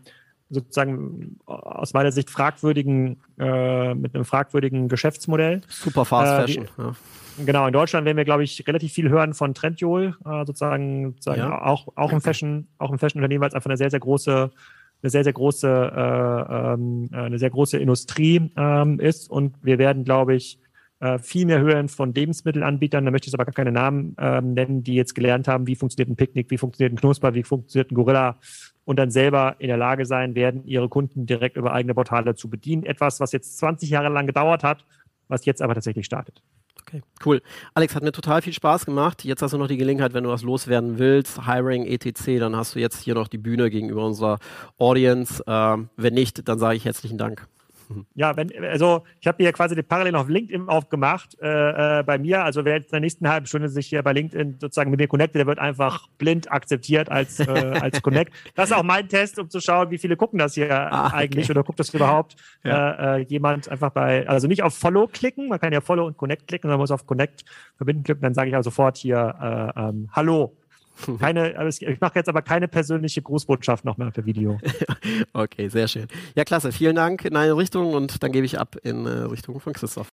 sozusagen aus meiner Sicht fragwürdigen, äh, mit einem fragwürdigen Geschäftsmodell.
Super Fast äh, Fashion. ja.
Genau, in Deutschland werden wir, glaube ich, relativ viel hören von Trendjol, äh, sozusagen, sozusagen ja. auch, auch im Fashion, auch im Fashion-Unternehmen, weil es einfach eine sehr, sehr große, eine sehr, sehr große, äh, ähm, eine sehr große Industrie ähm, ist. Und wir werden, glaube ich, äh, viel mehr hören von Lebensmittelanbietern, da möchte ich aber gar keine Namen ähm, nennen, die jetzt gelernt haben, wie funktioniert ein Picknick, wie funktioniert ein Knusper, wie funktioniert ein Gorilla und dann selber in der Lage sein werden, ihre Kunden direkt über eigene Portale zu bedienen. Etwas, was jetzt 20 Jahre lang gedauert hat, was jetzt aber tatsächlich startet.
Okay, cool. Alex, hat mir total viel Spaß gemacht. Jetzt hast du noch die Gelegenheit, wenn du was loswerden willst, Hiring, etc., dann hast du jetzt hier noch die Bühne gegenüber unserer Audience. Ähm, wenn nicht, dann sage ich herzlichen Dank.
Ja, wenn, also ich habe hier quasi die parallel auf LinkedIn aufgemacht äh, äh, bei mir. Also wer jetzt in der nächsten halben Stunde sich hier bei LinkedIn sozusagen mit mir connectet, der wird einfach blind akzeptiert als, äh, als Connect. Das ist auch mein Test, um zu schauen, wie viele gucken das hier ah, eigentlich okay. oder guckt das überhaupt ja. äh, äh jemand einfach bei, also nicht auf Follow klicken, man kann ja Follow und Connect klicken, sondern muss auf Connect verbinden klicken, dann sage ich auch sofort hier äh, ähm, Hallo keine, ich mache jetzt aber keine persönliche Grußbotschaft noch mehr per Video.
okay, sehr schön. Ja, klasse. Vielen Dank in eine Richtung und dann gebe ich ab in äh, Richtung von Christoph.